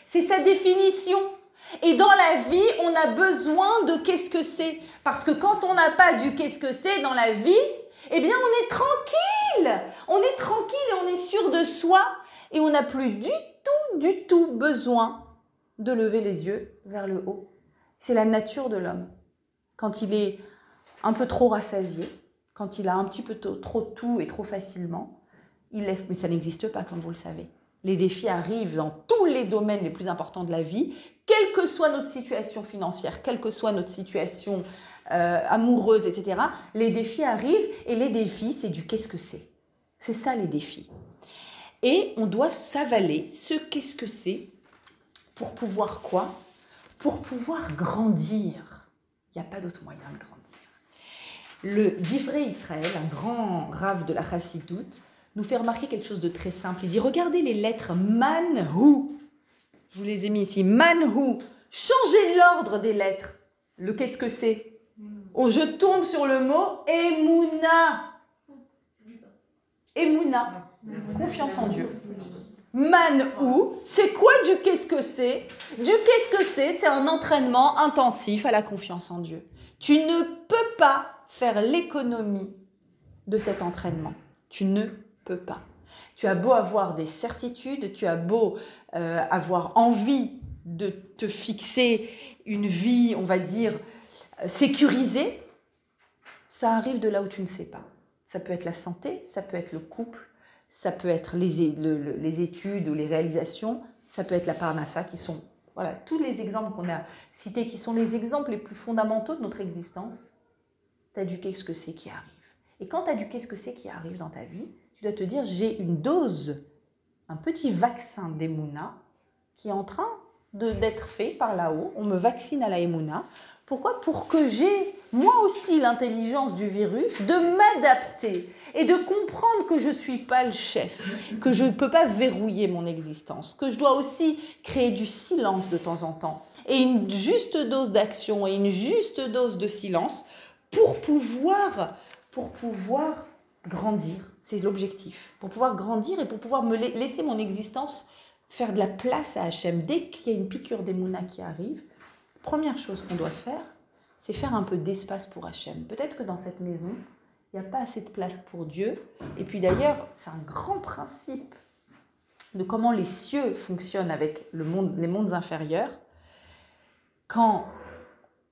Speaker 1: C'est sa définition. Et dans la vie, on a besoin de qu'est-ce que c'est. Parce que quand on n'a pas du qu'est-ce que c'est dans la vie, eh bien on est tranquille. On est tranquille et on est sûr de soi. Et on n'a plus du tout, du tout besoin de lever les yeux vers le haut. C'est la nature de l'homme. Quand il est un peu trop rassasié, quand il a un petit peu trop tout et trop facilement, il lève. Mais ça n'existe pas, comme vous le savez. Les défis arrivent dans tous les domaines les plus importants de la vie, quelle que soit notre situation financière, quelle que soit notre situation euh, amoureuse, etc. Les défis arrivent et les défis, c'est du qu'est-ce que c'est. C'est ça les défis. Et on doit s'avaler ce qu'est-ce que c'est pour pouvoir quoi? Pour pouvoir grandir. Il n'y a pas d'autre moyen de grandir. Le Divré Israël, un grand rave de la Chassidoute, nous fait remarquer quelque chose de très simple. Il dit regardez les lettres Manhu. Je vous les ai mis ici. Manhu. Changez l'ordre des lettres. Le qu'est-ce que c'est? Oh, je tombe sur le mot Emouna. Emouna, confiance en Dieu. Man ou, c'est quoi du qu'est-ce que c'est? Du qu'est-ce que c'est C'est un entraînement intensif à la confiance en Dieu. Tu ne peux pas faire l'économie de cet entraînement. Tu ne peux pas. Tu as beau avoir des certitudes, tu as beau euh, avoir envie de te fixer une vie, on va dire, euh, sécurisée, ça arrive de là où tu ne sais pas. Ça peut être la santé, ça peut être le couple, ça peut être les, les études ou les réalisations, ça peut être la parnassa, qui sont, voilà, tous les exemples qu'on a cités, qui sont les exemples les plus fondamentaux de notre existence. Tu as du qu'est-ce que c'est qui arrive. Et quand tu as du qu'est-ce que c'est qui arrive dans ta vie, tu dois te dire j'ai une dose, un petit vaccin d'Emouna qui est en train d'être fait par là-haut. On me vaccine à la Emouna pourquoi Pour que j'ai moi aussi l'intelligence du virus de m'adapter et de comprendre que je ne suis pas le chef, que je ne peux pas verrouiller mon existence, que je dois aussi créer du silence de temps en temps et une juste dose d'action et une juste dose de silence pour pouvoir, pour pouvoir grandir. C'est l'objectif. Pour pouvoir grandir et pour pouvoir me laisser mon existence faire de la place à Hachem. Dès qu'il y a une piqûre d'émouna qui arrive, première chose qu'on doit faire, c'est faire un peu d'espace pour Hachem. Peut-être que dans cette maison, il n'y a pas assez de place pour Dieu. Et puis d'ailleurs, c'est un grand principe de comment les cieux fonctionnent avec le monde, les mondes inférieurs. Quand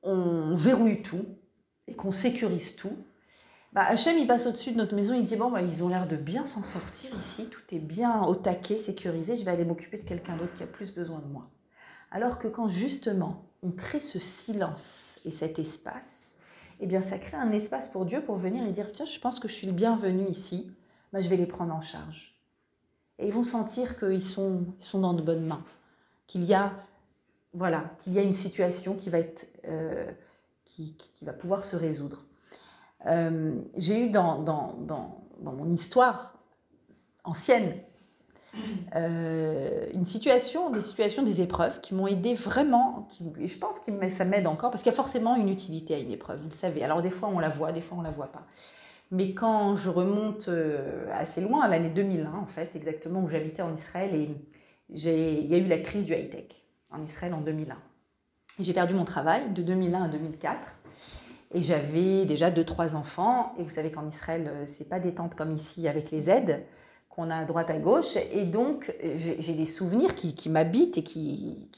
Speaker 1: on verrouille tout et qu'on sécurise tout, bah Hachem, il passe au-dessus de notre maison, il dit, bon, bah, ils ont l'air de bien s'en sortir ici, tout est bien au taquet, sécurisé, je vais aller m'occuper de quelqu'un d'autre qui a plus besoin de moi. Alors que quand justement on crée ce silence et cet espace, eh bien ça crée un espace pour Dieu pour venir et dire tiens, je pense que je suis le bienvenu ici, bah, je vais les prendre en charge. Et ils vont sentir qu'ils sont, sont dans de bonnes mains, qu'il y a voilà, qu'il y a une situation qui va être euh, qui, va pouvoir se résoudre. Euh, j'ai eu dans, dans, dans, dans, mon histoire ancienne euh, une situation, des situations, des épreuves qui m'ont aidé vraiment, qui, je pense que ça m'aide encore, parce qu'il y a forcément une utilité à une épreuve, vous le savez. Alors des fois on la voit, des fois on la voit pas. Mais quand je remonte euh, assez loin, à l'année 2001 en fait, exactement où j'habitais en Israël, et il y a eu la crise du high-tech en Israël en 2001. J'ai perdu mon travail de 2001 à 2004. Et j'avais déjà deux, trois enfants. Et vous savez qu'en Israël, euh, c'est pas détente comme ici avec les aides qu'on a à droite à gauche. Et donc, j'ai des souvenirs qui, m'habitent et qui,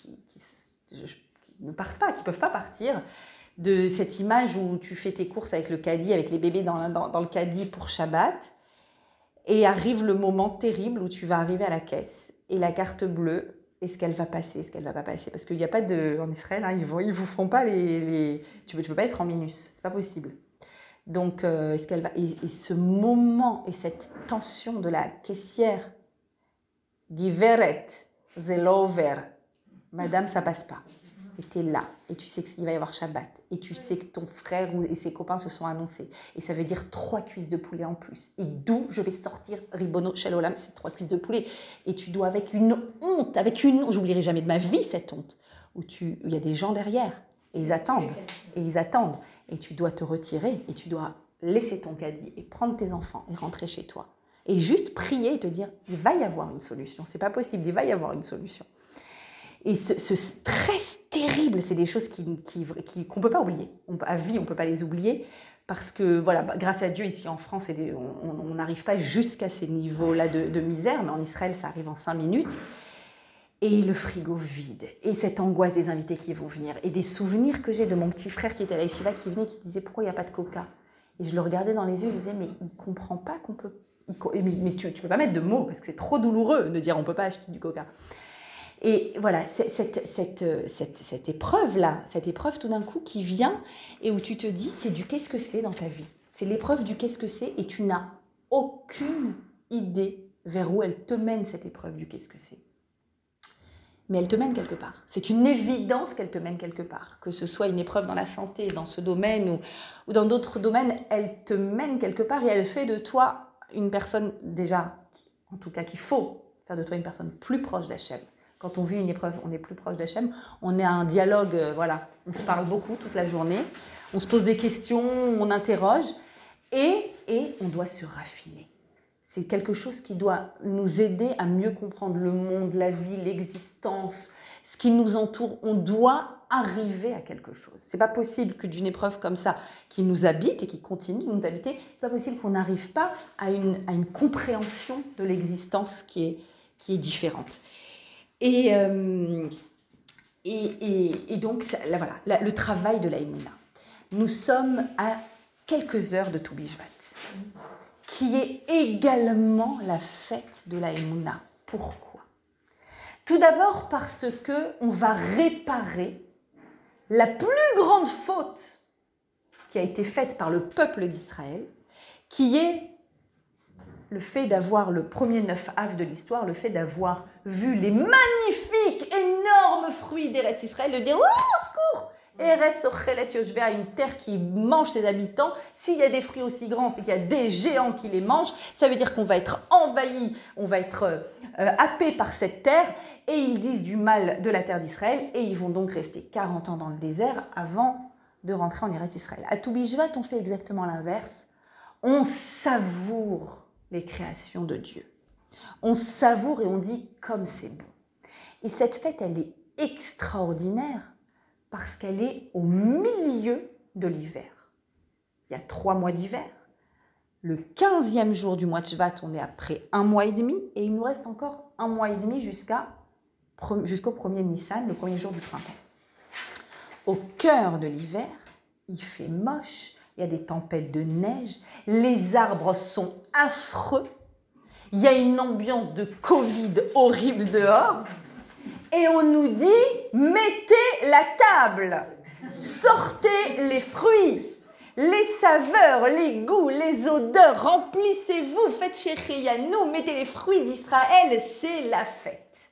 Speaker 1: ne partent pas, qui peuvent pas partir de cette image où tu fais tes courses avec le caddie, avec les bébés dans, le caddie pour Shabbat. Et arrive le moment terrible où tu vas arriver à la caisse et la carte bleue, est-ce qu'elle va passer, est-ce qu'elle va pas passer? Parce qu'il n'y a pas de. En Israël, hein, ils ne vous font pas les. les... Tu ne peux, peux pas être en minus, c'est pas possible. Donc, euh, est-ce qu'elle va et, ce moment et cette tension de la caissière, Giveret, Zelover, Madame, ça passe pas. Et tu es là, et tu sais qu'il va y avoir Shabbat, et tu sais que ton frère et ses copains se sont annoncés, et ça veut dire trois cuisses de poulet en plus. Et d'où je vais sortir Ribono Shalolam, ces trois cuisses de poulet. Et tu dois, avec une honte, avec une honte, j'oublierai jamais de ma vie cette honte, où il y a des gens derrière, et ils attendent, et ils attendent et tu dois te retirer et tu dois laisser ton caddie et prendre tes enfants et rentrer chez toi. Et juste prier et te dire, il va y avoir une solution. C'est pas possible, il va y avoir une solution. Et ce, stress terrible, c'est des choses qu'on qui, qui, peut pas oublier. On, à vie, on peut pas les oublier parce que, voilà, bah, grâce à Dieu, ici en France, on n'arrive pas jusqu'à ces niveaux-là de, de, misère, mais en Israël, ça arrive en cinq minutes et le frigo vide, et cette angoisse des invités qui vont venir, et des souvenirs que j'ai de mon petit frère qui était à la Yeshiva qui venait, qui disait pourquoi il n'y a pas de coca? Et je le regardais dans les yeux, je disais mais il comprend pas qu'on peut. mais, tu ne peux pas mettre de mots parce que c'est trop douloureux de dire on peut pas acheter du coca. Et voilà, cette, cette, cette, cette épreuve-là, cette épreuve tout d'un coup qui vient et où tu te dis c'est du qu'est-ce que c'est dans ta vie? C'est l'épreuve du qu'est-ce que c'est et tu n'as aucune idée vers où elle te mène cette épreuve du qu'est-ce que c'est mais elle te mène quelque part. C'est une évidence qu'elle te mène quelque part. Que ce soit une épreuve dans la santé, dans ce domaine ou, dans d'autres domaines, elle te mène quelque part et elle fait de toi une personne déjà, en tout cas qu'il faut faire de toi une personne plus proche d'Hachem. Quand on vit une épreuve, on est plus proche d'Hachem. On est à un dialogue, euh, voilà, on se parle beaucoup toute la journée. On se pose des questions, on interroge et, et on doit se raffiner. C'est quelque chose qui doit nous aider à mieux comprendre le monde, la vie, l'existence, ce qui nous entoure. On doit arriver à quelque chose. C'est pas possible que d'une épreuve comme ça, qui nous habite et qui continue de nous habiter, c'est pas possible qu'on n'arrive pas à une, à une, compréhension de l'existence qui est, qui est différente. Et, euh, et, et, donc, là, voilà, le travail de l'Aïmouna. Nous sommes à quelques heures de Toubishvat, qui est également la fête de l'Aïmouna. Pourquoi? Tout d'abord parce que on va réparer la plus grande faute qui a été faite par le peuple d'Israël, qui est le fait d'avoir le premier neuf av de l'histoire, le fait d'avoir vu les magnifiques, énormes fruits d'Eretz Israël, de dire Oh, secours Eretz Ochelet Yoshvea, une terre qui mange ses habitants. S'il y a des fruits aussi grands, c'est qu'il y a des géants qui les mangent. Ça veut dire qu'on va être envahi, on va être euh, happé par cette terre. Et ils disent du mal de la terre d'Israël. Et ils vont donc rester 40 ans dans le désert avant de rentrer en Eretz Israël. À Toubishvat, on fait exactement l'inverse. On savoure les créations de Dieu. On savoure et on dit comme c'est bon. Et cette fête, elle est extraordinaire parce qu'elle est au milieu de l'hiver. Il y a trois mois d'hiver. Le 15e jour du mois de Shvat, on est après un mois et demi, et il nous reste encore un mois et demi jusqu'à, jusqu'au premier Nissan, le premier jour du printemps. Au cœur de l'hiver, il fait moche, il y a des tempêtes de neige, les arbres sont affreux, il y a une ambiance de Covid horrible dehors, et on nous dit mettez la table, sortez les fruits, les saveurs, les goûts, les odeurs, remplissez-vous, faites chérir à nous, mettez les fruits d'Israël, c'est la fête.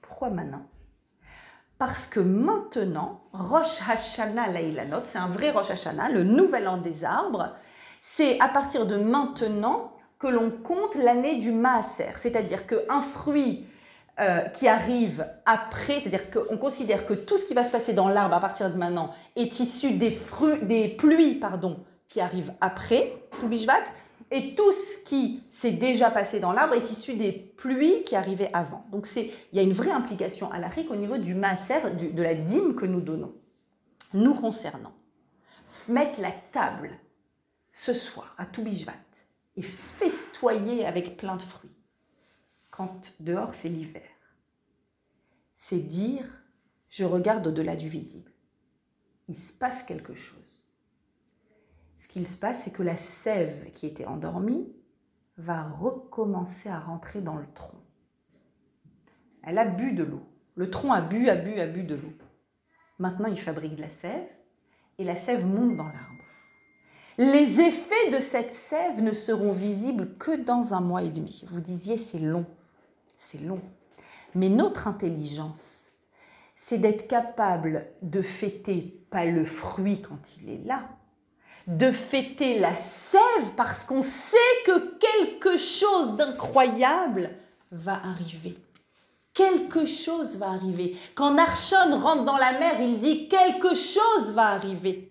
Speaker 1: Pourquoi maintenant? Parce que maintenant, Rosh Hashanah Laïlanot, c'est un vrai Rosh Hashanah, le nouvel an des arbres, c'est à partir de maintenant que l'on compte l'année du Maaser, c'est-à-dire qu'un fruit euh, qui arrive après, c'est-à-dire qu'on considère que tout ce qui va se passer dans l'arbre à partir de maintenant est issu des, pluies pardon, qui arrivent après, tout bishvat, et tout ce qui s'est déjà passé dans l'arbre est issu des pluies qui arrivaient avant. Donc il y a une vraie implication à l'Afrique au niveau du maaser, de la dîme que nous donnons. Nous concernant, mettre la table ce soir à tout bishvat et festoyer avec plein de fruits quand dehors c'est l'hiver c'est dire je regarde au-delà du visible. Il se passe quelque chose. Ce qu'il se passe, c'est que la sève qui était endormie va recommencer à rentrer dans le tronc. Elle a bu de l'eau. Le tronc a bu, a bu, a bu de l'eau. Maintenant, il fabrique de la sève et la sève monte dans l'arbre. Les effets de cette sève ne seront visibles que dans un mois et demi. Vous disiez c'est long. C'est long. Mais notre intelligence, c'est d'être capable de fêter pas le fruit quand il est là, de fêter la sève parce qu'on sait que quelque chose d'incroyable va arriver. Quelque chose va arriver. Quand Narshon rentre dans la mer, il dit quelque chose va arriver.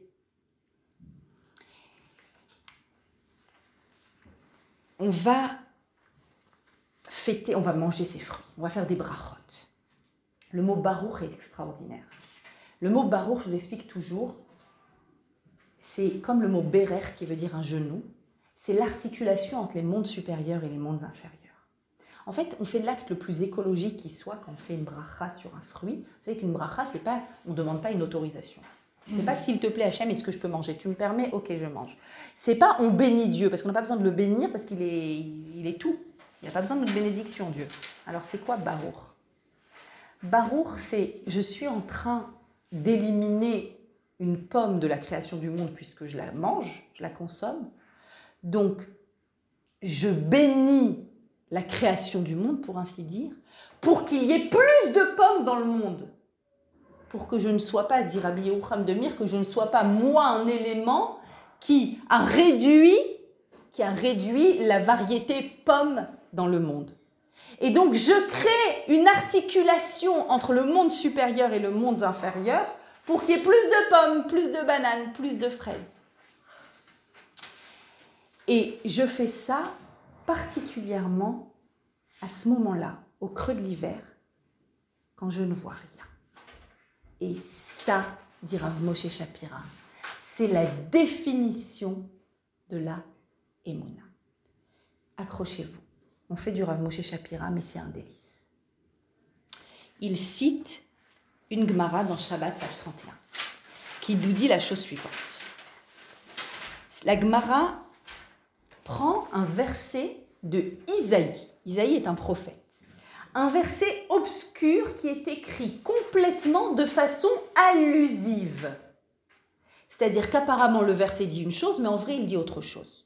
Speaker 1: On va fêter, on va manger ses fruits, on va faire des brachot. Le mot baruch est extraordinaire. Le mot baruch, je vous explique toujours, c'est comme le mot berer qui veut dire un genou, c'est l'articulation entre les mondes supérieurs et les mondes inférieurs. En fait, on fait l'acte le plus écologique qui soit quand on fait une bracha sur un fruit. Vous savez qu'une bracha, c'est pas, on ne demande pas une autorisation. C'est pas s'il te plaît Hachem, est-ce que je peux manger? Tu me permets? Ok, je mange. C'est pas on bénit Dieu parce qu'on n'a pas besoin de le bénir parce qu'il est, il est tout. Il n'y a pas besoin de bénédiction, Dieu. Alors c'est quoi Baruch? Baruch, c'est je suis en train d'éliminer une pomme de la création du monde puisque je la mange, je la consomme. Donc, je bénis la création du monde, pour ainsi dire, pour qu'il y ait plus de pommes dans le monde. Pour que je ne sois pas, dit Rabbi Yehucham de Mir, que je ne sois pas moi un élément qui a réduit, qui a réduit la variété pomme dans le monde. Et donc je crée une articulation entre le monde supérieur et le monde inférieur pour qu'il y ait plus de pommes, plus de bananes, plus de fraises. Et je fais ça particulièrement à ce moment-là, au creux de l'hiver, quand je ne vois rien. Et ça, dira Moshe Shapira, c'est la définition de la Emouna. Accrochez-vous. On fait du Rav Moshe Shapira, mais c'est un délice. Il cite une Gemara dans Shabbat, page 31, qui nous dit la chose suivante. La Gemara prend un verset de Isaïe. Isaïe est un prophète. Un verset obscur qui est écrit complètement de façon allusive. C'est-à-dire qu'apparemment le verset dit une chose, mais en vrai il dit autre chose.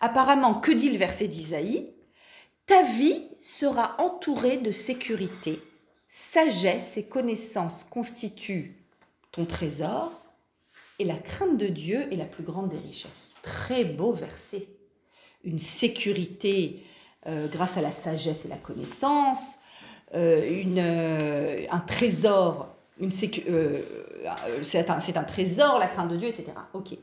Speaker 1: Apparemment, que dit le verset d'Isaïe? Ta vie sera entourée de sécurité. Sagesse et connaissance constituent ton trésor, et la crainte de Dieu est la plus grande des richesses. Très beau verset. Une sécurité euh, grâce à la sagesse et la connaissance, euh, euh, un trésor, c'est un, un, trésor, la crainte de Dieu, etc. Ok.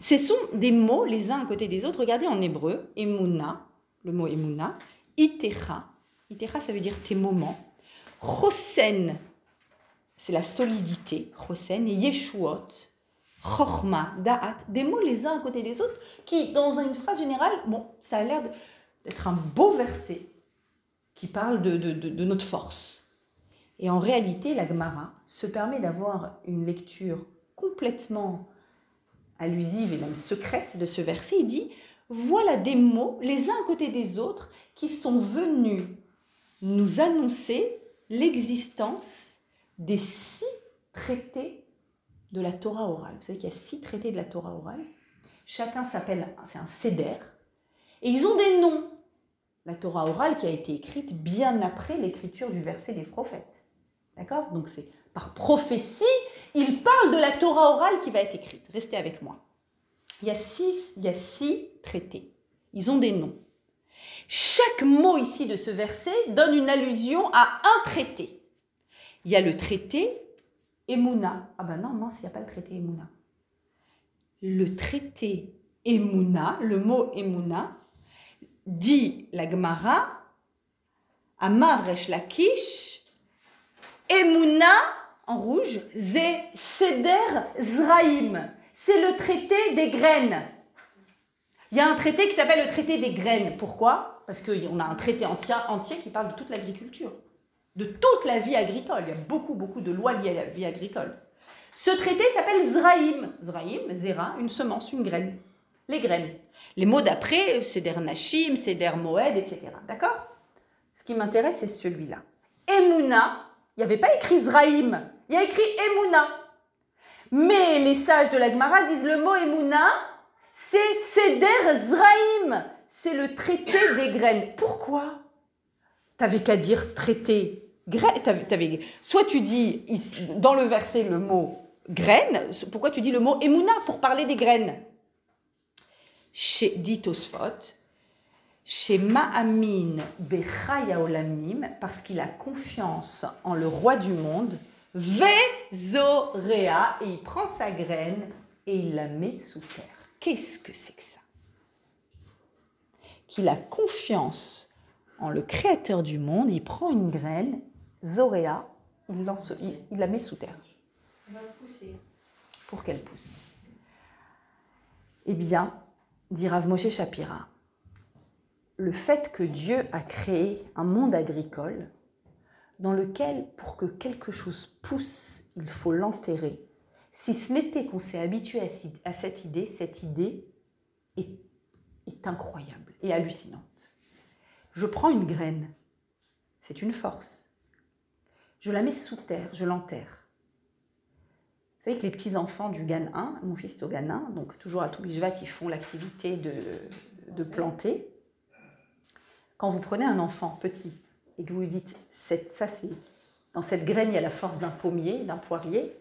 Speaker 1: Ce sont des mots les uns à côté des autres. Regardez en hébreu, emuna, le mot emuna, itecha. Itecha, ça veut dire tes moments. Chosen, c'est la solidité, chosen, et yeshuot, chorma, da'at, des mots les uns à côté des autres qui, dans une phrase générale, bon, ça a l'air d'être un beau verset qui parle de, de, de, notre force. Et en réalité, la Gemara se permet d'avoir une lecture complètement allusive et même secrète de ce verset. Il dit, voilà des mots les uns à côté des autres qui sont venus nous annoncer l'existence des six traités de la Torah orale. Vous savez qu'il y a six traités de la Torah orale. Chacun s'appelle, c'est un céder. Et ils ont des noms. La Torah orale qui a été écrite bien après l'écriture du verset des prophètes. D'accord? Donc c'est par prophétie, il parle de la Torah orale qui va être écrite. Restez avec moi. Il y a six, il y a six traités. Ils ont des noms. Chaque mot ici de ce verset donne une allusion à un traité. Il y a le traité Emouna. Ah ben non, non, il n'y a pas le traité Emouna. Le traité Emouna, le mot Emouna, dit la Gemara, Amar Resh Lakish, Emouna, en rouge, Ze Seder Zraïm. C'est le traité des graines. Il y a un traité qui s'appelle le traité des graines. Pourquoi? Parce qu'on a un traité entier, qui parle de toute l'agriculture, de toute la vie agricole. Il y a beaucoup, beaucoup de lois liées à la vie agricole. Ce traité s'appelle Zraïm. Zraïm, Zera, une semence, une graine. Les graines. Les mots d'après, c'est der Nashim, c'est der Moed, etc. D'accord? Ce qui m'intéresse, c'est celui-là. Emouna, il n'y avait pas écrit Zraïm, il y a écrit Emouna. Mais les sages de la Gemara disent le mot Emouna, c'est Seder Zraïm, c'est le traité des graines. Pourquoi? T'avais qu'à dire traité graine. Soit tu dis dans le verset le mot graine, pourquoi tu dis le mot Emouna pour parler des graines? Dit Tosfot, chez Ma'amin Bechaya Olamim, parce qu'il a confiance en le roi du monde, Vezorea, et il prend sa graine et il la met sous terre. Qu'est-ce que c'est que ça? Qu'il a confiance en le créateur du monde, il prend une graine, Zoréa, il, lance, il, la met sous terre. Pour qu'elle pousse. Eh bien, dit Rav Moshe Shapira, le fait que Dieu a créé un monde agricole dans lequel, pour que quelque chose pousse, il faut l'enterrer, si ce n'était qu'on s'est habitué à cette idée, cette idée est, incroyable et hallucinante. Je prends une graine, c'est une force. Je la mets sous terre, je l'enterre. Vous savez que les petits-enfants du GAN 1, mon fils est au GAN 1, donc toujours à Toubishvat, ils font l'activité de planter. Quand vous prenez un enfant petit et que vous lui dites, ça c'est, dans cette graine il y a la force d'un pommier, d'un poirier,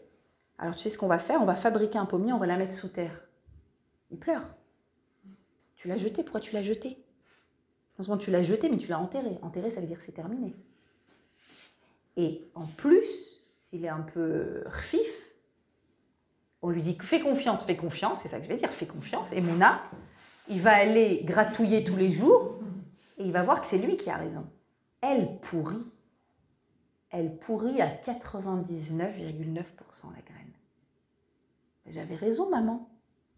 Speaker 1: alors tu sais ce qu'on va faire? On va fabriquer un pommier, on va la mettre sous terre. Il pleure. Tu l'as jeté, pourquoi tu l'as jeté? Seulement tu l'as jeté, mais tu l'as enterré. Enterré, ça veut dire que c'est terminé. Et en plus, s'il est un peu fif, on lui dit fais confiance, fais confiance, c'est ça que je vais dire, fais confiance. Et Mouna, il va aller gratouiller tous les jours et il va voir que c'est lui qui a raison. Elle pourrit. Elle pourrit à 99,9% la graine. J'avais raison, maman.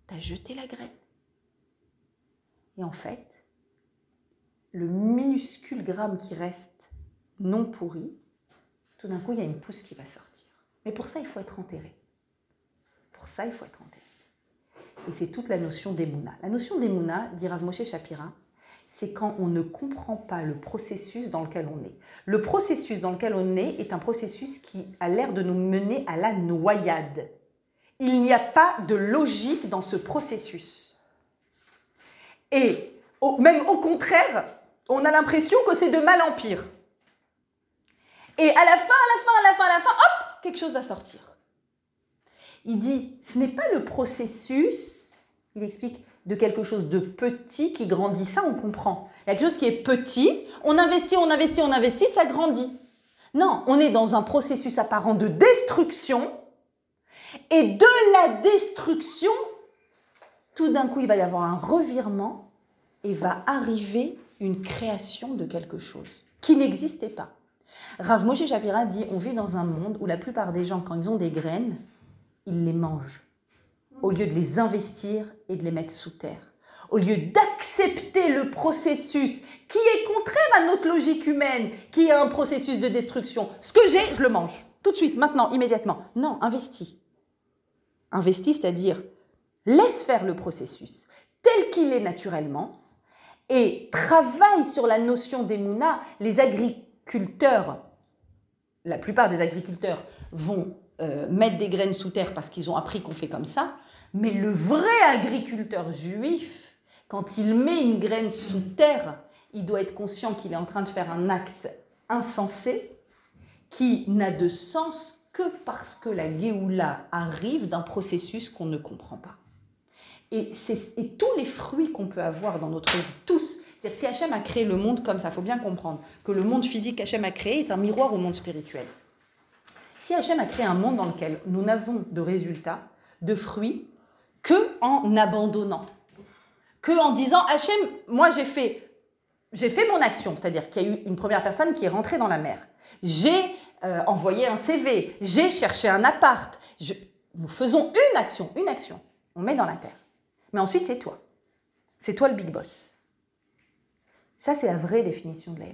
Speaker 1: T'as jeté la graine. Et en fait, le minuscule gramme qui reste non pourri, tout d'un coup, il y a une pousse qui va sortir. Mais pour ça, il faut être enterré. Pour ça, il faut être enterré. Et c'est toute la notion d'Emouna. La notion d'Emouna, dit Rav Moshe Shapira, c'est quand on ne comprend pas le processus dans lequel on est. Le processus dans lequel on est est un processus qui a l'air de nous mener à la noyade. Il n'y a pas de logique dans ce processus. Et même au contraire, on a l'impression que c'est de mal en pire. Et à la fin, à la fin, à la fin, à la fin, hop, quelque chose va sortir. Il dit, ce n'est pas le processus, il explique, de quelque chose de petit qui grandit. Ça, on comprend. Il y a quelque chose qui est petit, on investit, on investit, on investit, ça grandit. Non, on est dans un processus apparent de destruction. Et de la destruction, tout d'un coup, il va y avoir un revirement et va arriver une création de quelque chose qui n'existait pas. Rav Moshe Shapira dit on vit dans un monde où la plupart des gens, quand ils ont des graines, ils les mangent au lieu de les investir et de les mettre sous terre. Au lieu d'accepter le processus qui est contraire à notre logique humaine, qui est un processus de destruction. Ce que j'ai, je le mange. Tout de suite, maintenant, immédiatement. Non, investis. Investis, c'est-à-dire laisse faire le processus tel qu'il est naturellement et travaille sur la notion d'Emouna. Les agriculteurs, la plupart des agriculteurs vont euh, mettre des graines sous terre parce qu'ils ont appris qu'on fait comme ça. Mais le vrai agriculteur juif, quand il met une graine sous terre, il doit être conscient qu'il est en train de faire un acte insensé qui n'a de sens que parce que la Géoula arrive d'un processus qu'on ne comprend pas. Et, et tous les fruits qu'on peut avoir dans notre vie, tous, c'est-à-dire si Hachem a créé le monde comme ça, il faut bien comprendre que le monde physique qu'Hachem a créé est un miroir au monde spirituel. Si Hachem a créé un monde dans lequel nous n'avons de résultats, de fruits, que en abandonnant, que en disant Hachem, moi j'ai fait, j'ai fait mon action, c'est-à-dire qu'il y a eu une première personne qui est rentrée dans la mer. J'ai euh, envoyé un CV, j'ai cherché un appart. nous faisons une action, une action. On met dans la terre. Mais ensuite, c'est toi. C'est toi le big boss. Ça, c'est la vraie définition de la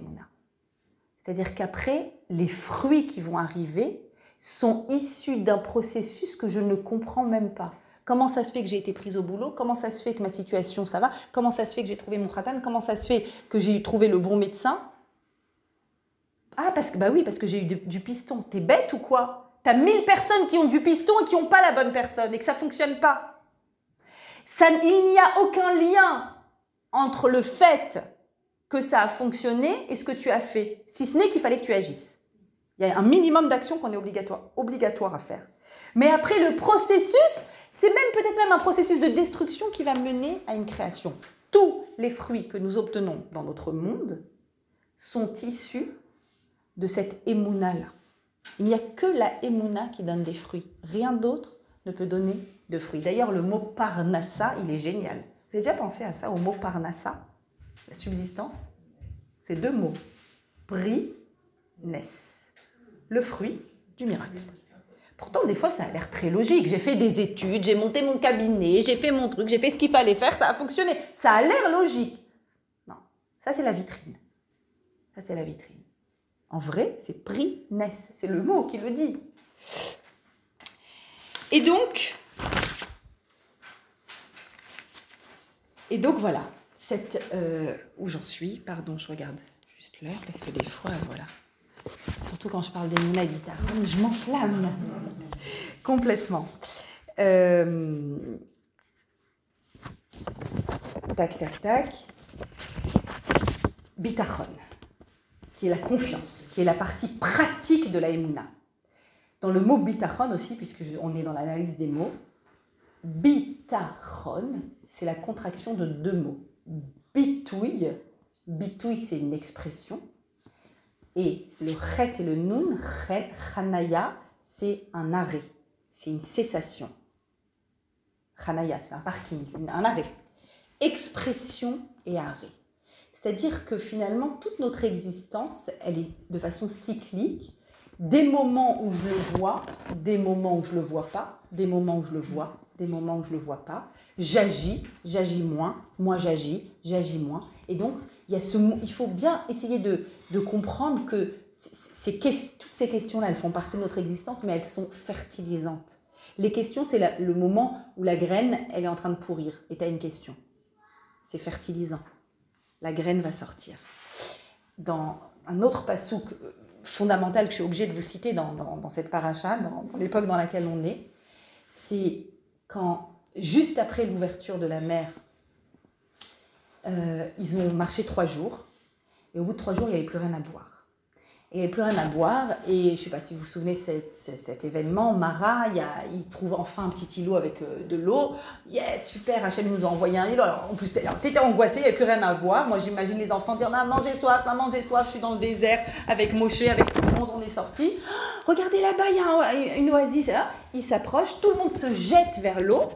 Speaker 1: C'est-à-dire qu'après, les fruits qui vont arriver sont issus d'un processus que je ne comprends même pas. Comment ça se fait que j'ai été prise au boulot? Comment ça se fait que ma situation, ça va? Comment ça se fait que j'ai trouvé mon khatan Comment ça se fait que j'ai trouvé le bon médecin? Ah, parce que, bah oui, parce que j'ai eu du, piston. T'es bête ou quoi? T'as mille personnes qui ont du piston et qui n'ont pas la bonne personne et que ça fonctionne pas. Ça, il n'y a aucun lien entre le fait que ça a fonctionné et ce que tu as fait, si ce n'est qu'il fallait que tu agisses. Il y a un minimum d'action qu'on est obligatoire, obligatoire à faire. Mais après, le processus, c'est même peut-être même un processus de destruction qui va mener à une création. Tous les fruits que nous obtenons dans notre monde sont issus de cette émouna-là. Il n'y a que la émouna qui donne des fruits. Rien d'autre ne peut donner de fruits. D'ailleurs, le mot parnassa, il est génial. Vous avez déjà pensé à ça, au mot parnassa? La subsistance? C'est deux mots. Pri, Le fruit du miracle. Pourtant, des fois, ça a l'air très logique. J'ai fait des études, j'ai monté mon cabinet, j'ai fait mon truc, j'ai fait ce qu'il fallait faire, ça a fonctionné. Ça a l'air logique. Non, ça c'est la vitrine. Ça c'est la vitrine. En vrai, c'est prix-ness. C'est le mot qui le dit. Et donc, et donc voilà, euh, où j'en suis. Pardon, je regarde juste l'heure parce que des fois, voilà. Surtout quand je parle des Mouna guitare, je m'enflamme complètement. Euh, tac, tac, tac. Bitachon, qui est la confiance, qui est la partie pratique de la Emouna. Dans le mot bitachon aussi, puisque on est dans l'analyse des mots, bitachon, c'est la contraction de deux mots. Bitouille, bitouille c'est une expression, et le chet et le nun, chet, chanaya, c'est un arrêt, c'est une cessation. Chanaya, c'est un parking, un arrêt. Expression et arrêt. C'est-à-dire que finalement, toute notre existence, elle est de façon cyclique. Des moments où je le vois, des moments où je le vois pas, des moments où je le vois, des moments où je le vois pas. J'agis, j'agis moins, moi j'agis, j'agis moins. Et donc, il, y a ce, il faut bien essayer de comprendre que toutes ces questions-là, elles font partie de notre existence, mais elles sont fertilisantes. Les questions, c'est le moment où la graine, elle est en train de pourrir et tu as une question. C'est fertilisant. La graine va sortir. Dans un autre passouk fondamental que je suis obligée de vous citer dans, dans, cette paracha, dans, l'époque dans laquelle on est, c'est quand, juste après l'ouverture de la mer, euh, ils ont marché trois jours, et au bout de trois jours, il n'y avait plus rien à boire. Il n'y avait plus rien à boire. Et je ne sais pas si vous vous souvenez de cet, événement. Mara, il, trouve enfin un petit îlot avec euh, de l'eau. Yes, super, Hachem nous a envoyé un îlot. Alors, en plus, tu étais angoissé, il n'y avait plus rien à boire. Moi, j'imagine les enfants dire Maman, j'ai soif, maman, j'ai soif. Je suis dans le désert avec Moshe, avec tout le monde, on est sorti. regardez là-bas, il y a une oasis. Là. Il s'approche, tout le monde se jette vers l'eau.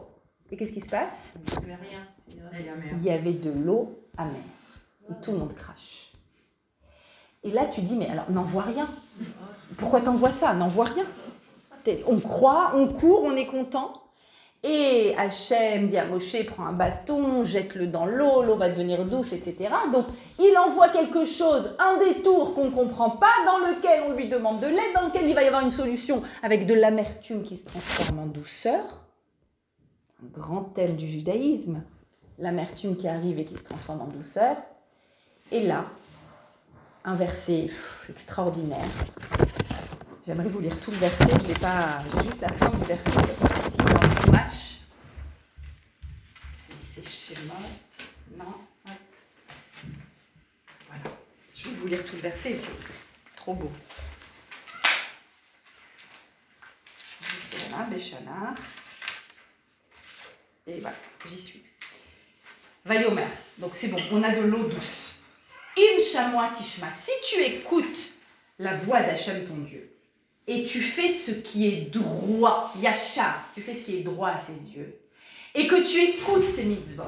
Speaker 1: Et qu'est-ce qui se passe?
Speaker 2: Il n'y avait rien.
Speaker 1: Il y avait de l'eau amère. Et tout le monde crache. Et là, tu dis, mais alors, n'en vois rien. Pourquoi t'en vois ça? N'en vois rien. On croit, on court, on est content. Et Hachem dit à Moshe, prends un bâton, jette-le dans l'eau, l'eau va devenir douce, etc. Donc, il envoie quelque chose, un détour qu'on ne comprend pas, dans lequel on lui demande de l'aide, dans lequel il va y avoir une solution avec de l'amertume qui se transforme en douceur. Un grand thème du judaïsme, l'amertume qui arrive et qui se transforme en douceur. Et là, un verset extraordinaire. J'aimerais vous lire tout le verset, je n'ai pas, j'ai juste la fin du verset ici dans le. C'est schéma. Non. Voilà. Je vais vous lire tout le verset, c'est trop beau. Et voilà, j'y suis. Vayomer. Donc c'est bon, on a de l'eau douce. Im Tishma, si tu écoutes la voix d'Hachem ton Dieu, et tu fais ce qui est droit, Yachar, tu fais ce qui est droit à ses yeux, et que tu écoutes ses mitzvot,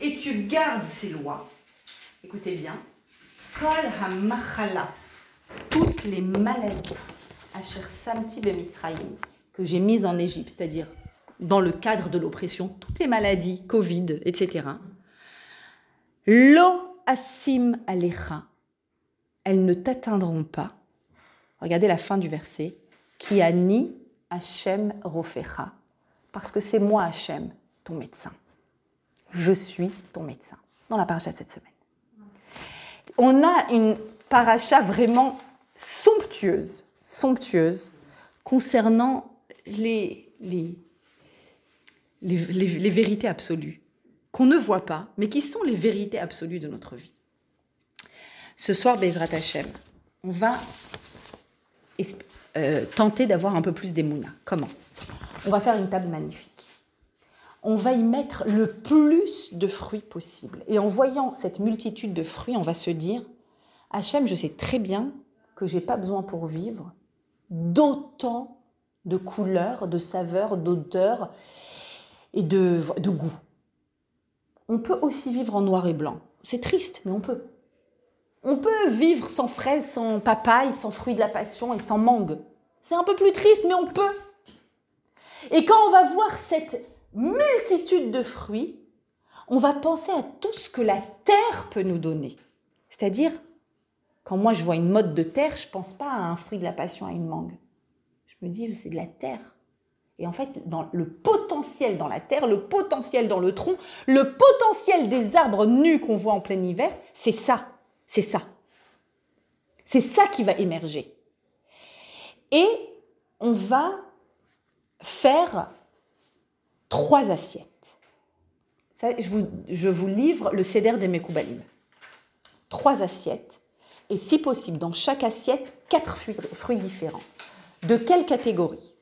Speaker 1: et tu gardes ses lois, écoutez bien, Kol HaMachala, toutes les maladies, Asher Samti que j'ai mises en Égypte, c'est-à-dire dans le cadre de l'oppression, toutes les maladies, Covid, etc. L'eau Asim Alecha, elles ne t'atteindront pas. Regardez la fin du verset. Qui a ni Hachem Rofecha. Parce que c'est moi, Hachem, ton médecin. Je suis ton médecin. Dans la paracha de cette semaine. On a une paracha vraiment somptueuse, somptueuse, concernant les, les, les vérités absolues qu'on ne voit pas, mais qui sont les vérités absolues de notre vie. Ce soir, Bezrat Hashem, on va euh, tenter d'avoir un peu plus d'émouna. Comment? On va faire une table magnifique. On va y mettre le plus de fruits possible. Et en voyant cette multitude de fruits, on va se dire Hachem, je sais très bien que j'ai pas besoin pour vivre d'autant de couleurs, de saveurs, d'odeurs et de, de goûts on peut aussi vivre en noir et blanc. C'est triste, mais on peut. On peut vivre sans fraises, sans papaye, sans fruits de la passion et sans mangue. C'est un peu plus triste, mais on peut. Et quand on va voir cette multitude de fruits, on va penser à tout ce que la terre peut nous donner. C'est-à-dire, quand moi je vois une mode de terre, je ne pense pas à un fruit de la passion, à une mangue. Je me dis, c'est de la terre. Et en fait, le potentiel dans la terre, le potentiel dans le tronc, le potentiel des arbres nus qu'on voit en plein hiver, c'est ça. C'est ça. C'est ça qui va émerger. Et on va faire trois assiettes. je, vous, je, vous, livre le céder des Mekoubalim. Trois assiettes. Et si possible, dans chaque assiette, quatre fruits différents. De quelle catégorie?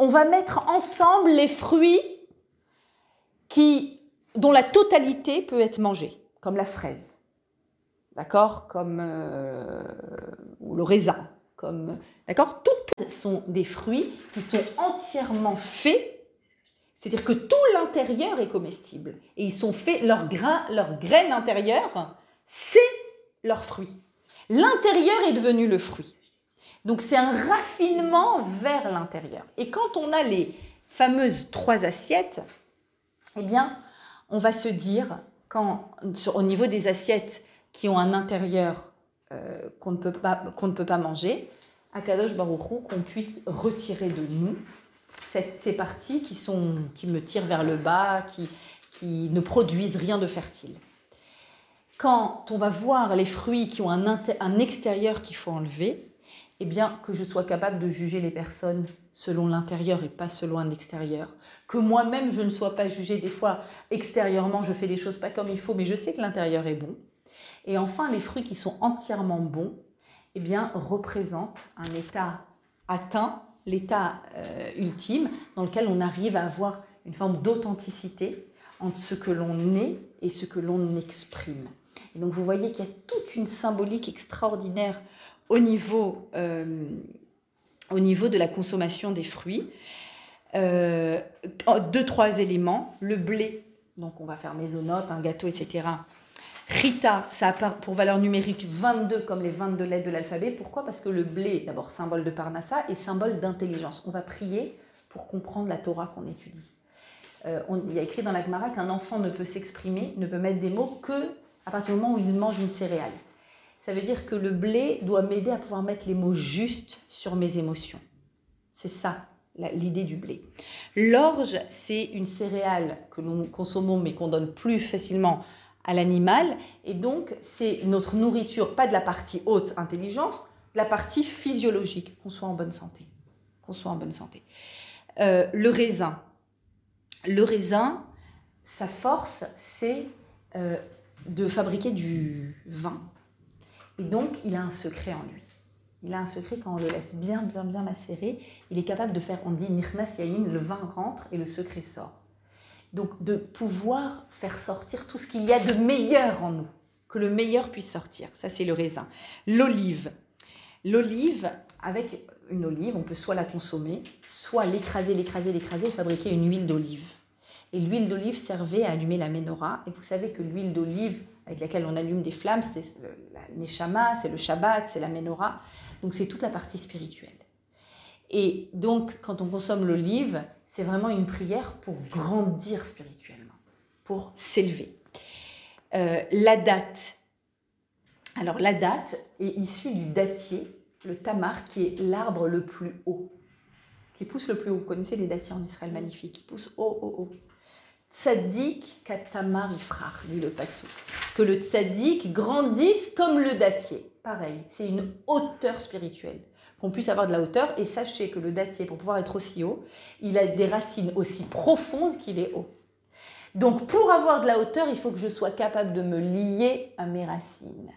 Speaker 1: On va mettre ensemble les fruits qui, dont la totalité peut être mangée, comme la fraise, d'accord, comme euh, le raisin, comme, d'accord, toutes sont des fruits qui sont entièrement faits. C'est-à-dire que tout l'intérieur est comestible. Et ils sont faits, leurs grains, leurs graines intérieures c'est leur fruit. L'intérieur est devenu le fruit. Donc c'est un raffinement vers l'intérieur. Et quand on a les fameuses trois assiettes, eh bien, on va se dire, quand, au niveau des assiettes qui ont un intérieur euh, qu'on ne, peut pas, qu'on ne peut pas manger, à Kadosh Baruchou, qu'on puisse retirer de nous ces parties qui, sont, qui me tirent vers le bas, qui, qui ne produisent rien de fertile. Quand on va voir les fruits qui ont un, un extérieur qu'il faut enlever, eh bien, que je sois capable de juger les personnes selon l'intérieur et pas selon un extérieur. Que moi-même, je ne sois pas jugée. Des fois, extérieurement, je fais des choses pas comme il faut, mais je sais que l'intérieur est bon. Et enfin, les fruits qui sont entièrement bons, eh bien, représentent un état atteint, l'état euh, ultime, dans lequel on arrive à avoir une forme d'authenticité entre ce que l'on est et ce que l'on exprime. Et donc, vous voyez qu'il y a toute une symbolique extraordinaire au niveau, euh, au niveau de la consommation des fruits. Euh, deux, trois éléments. Le blé, donc on va faire maisonnote, un gâteau, etc. Rita, ça a pour valeur numérique 22 comme les 22 lettres de l'alphabet. Pourquoi? Parce que le blé, d'abord symbole de Parnassa et symbole d'intelligence. On va prier pour comprendre la Torah qu'on étudie. Euh, on, il y a écrit dans la Gemara qu'un enfant ne peut s'exprimer, ne peut mettre des mots que à partir du moment où il mange une céréale. Ça veut dire que le blé doit m'aider à pouvoir mettre les mots justes sur mes émotions. C'est ça l'idée du blé. L'orge, c'est une céréale que nous consommons mais qu'on donne plus facilement à l'animal. Et donc, c'est notre nourriture, pas de la partie haute intelligence, de la partie physiologique, qu'on soit en bonne santé. Qu'on soit en bonne santé. Euh, le raisin. Le raisin, sa force, c'est euh, de fabriquer du vin. Et donc, il a un secret en lui. Il a un secret quand on le laisse bien, bien, bien macérer. Il est capable de faire, on dit nirnas le vin rentre et le secret sort. Donc, de pouvoir faire sortir tout ce qu'il y a de meilleur en nous, que le meilleur puisse sortir. Ça, c'est le raisin. L'olive. L'olive, avec une olive, on peut soit la consommer, soit l'écraser, l'écraser, l'écraser et fabriquer une huile d'olive. Et l'huile d'olive servait à allumer la menorah. Et vous savez que l'huile d'olive avec laquelle on allume des flammes, c'est la neshama, c'est le Shabbat, c'est la menorah. Donc c'est toute la partie spirituelle. Et donc quand on consomme l'olive, c'est vraiment une prière pour grandir spirituellement, pour s'élever. Euh, la date. Alors la date est issue du dattier, le tamar, qui est l'arbre le plus haut, qui pousse le plus haut. Vous connaissez les dattiers en Israël magnifiques, qui poussent haut, haut, haut. Tzadik katamar ifrach, dit le passou. Que le tzadik grandisse comme le dattier. Pareil, c'est une hauteur spirituelle. Qu'on puisse avoir de la hauteur. Et sachez que le dattier, pour pouvoir être aussi haut, il a des racines aussi profondes qu'il est haut. Donc pour avoir de la hauteur, il faut que je sois capable de me lier à mes racines.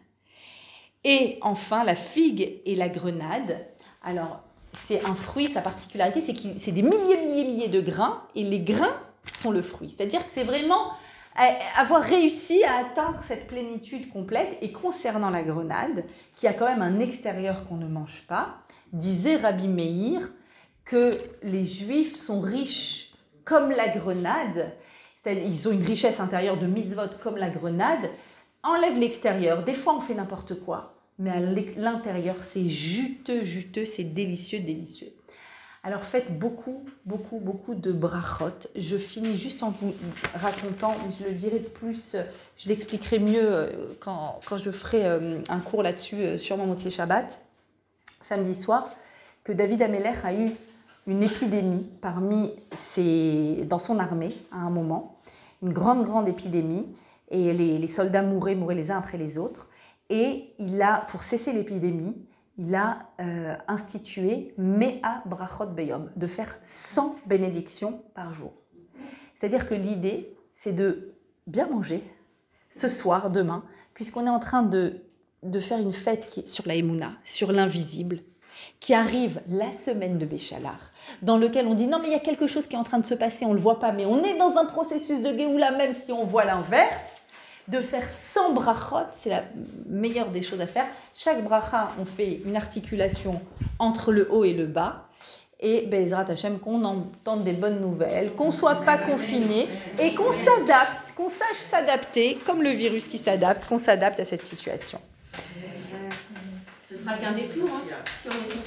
Speaker 1: Et enfin, la figue et la grenade. Alors, c'est un fruit, sa particularité, c'est que c'est des milliers, milliers, milliers de grains. Et les grains sont le fruit. C'est-à-dire que c'est vraiment euh, avoir réussi à atteindre cette plénitude complète. Et concernant la grenade, qui a quand même un extérieur qu'on ne mange pas, disait Rabbi Meir que les juifs sont riches comme la grenade, c'est-à-dire ils ont une richesse intérieure de mitzvot comme la grenade, enlève l'extérieur. Des fois on fait n'importe quoi, mais à l'intérieur c'est juteux, juteux, c'est délicieux, délicieux. Alors faites beaucoup, beaucoup, beaucoup de brachot. Je finis juste en vous racontant, je le dirai plus, je l'expliquerai mieux euh, quand, je ferai euh, un cours là-dessus euh, sur mon Motse Shabbat, samedi soir, que David Ameller a eu une épidémie parmi ses, dans son armée à un moment, une grande, grande épidémie, et les, les soldats mouraient, mouraient les uns après les autres. Et il a, pour cesser l'épidémie, il a euh, institué Mea Brachot Beyom, de faire 100 bénédictions par jour. C'est-à-dire que l'idée, c'est de bien manger ce soir, demain, puisqu'on est en train de, de faire une fête sur la Emouna, sur l'invisible, qui arrive la semaine de Béchalar, dans lequel on dit non mais il y a quelque chose qui est en train de se passer, on ne le voit pas, mais on est dans un processus de Géoula, même si on voit l'inverse de faire 100 brachot, c'est la meilleure des choses à faire. Chaque bracha, on fait une articulation entre le haut et le bas. Et Bezrat Hachem, qu'on entende des bonnes nouvelles, qu'on ne soit pas confiné et qu'on s'adapte, qu'on sache s'adapter, comme le virus qui s'adapte, qu'on s'adapte à cette situation.
Speaker 2: Ce sera qu'un détour, hein, si on est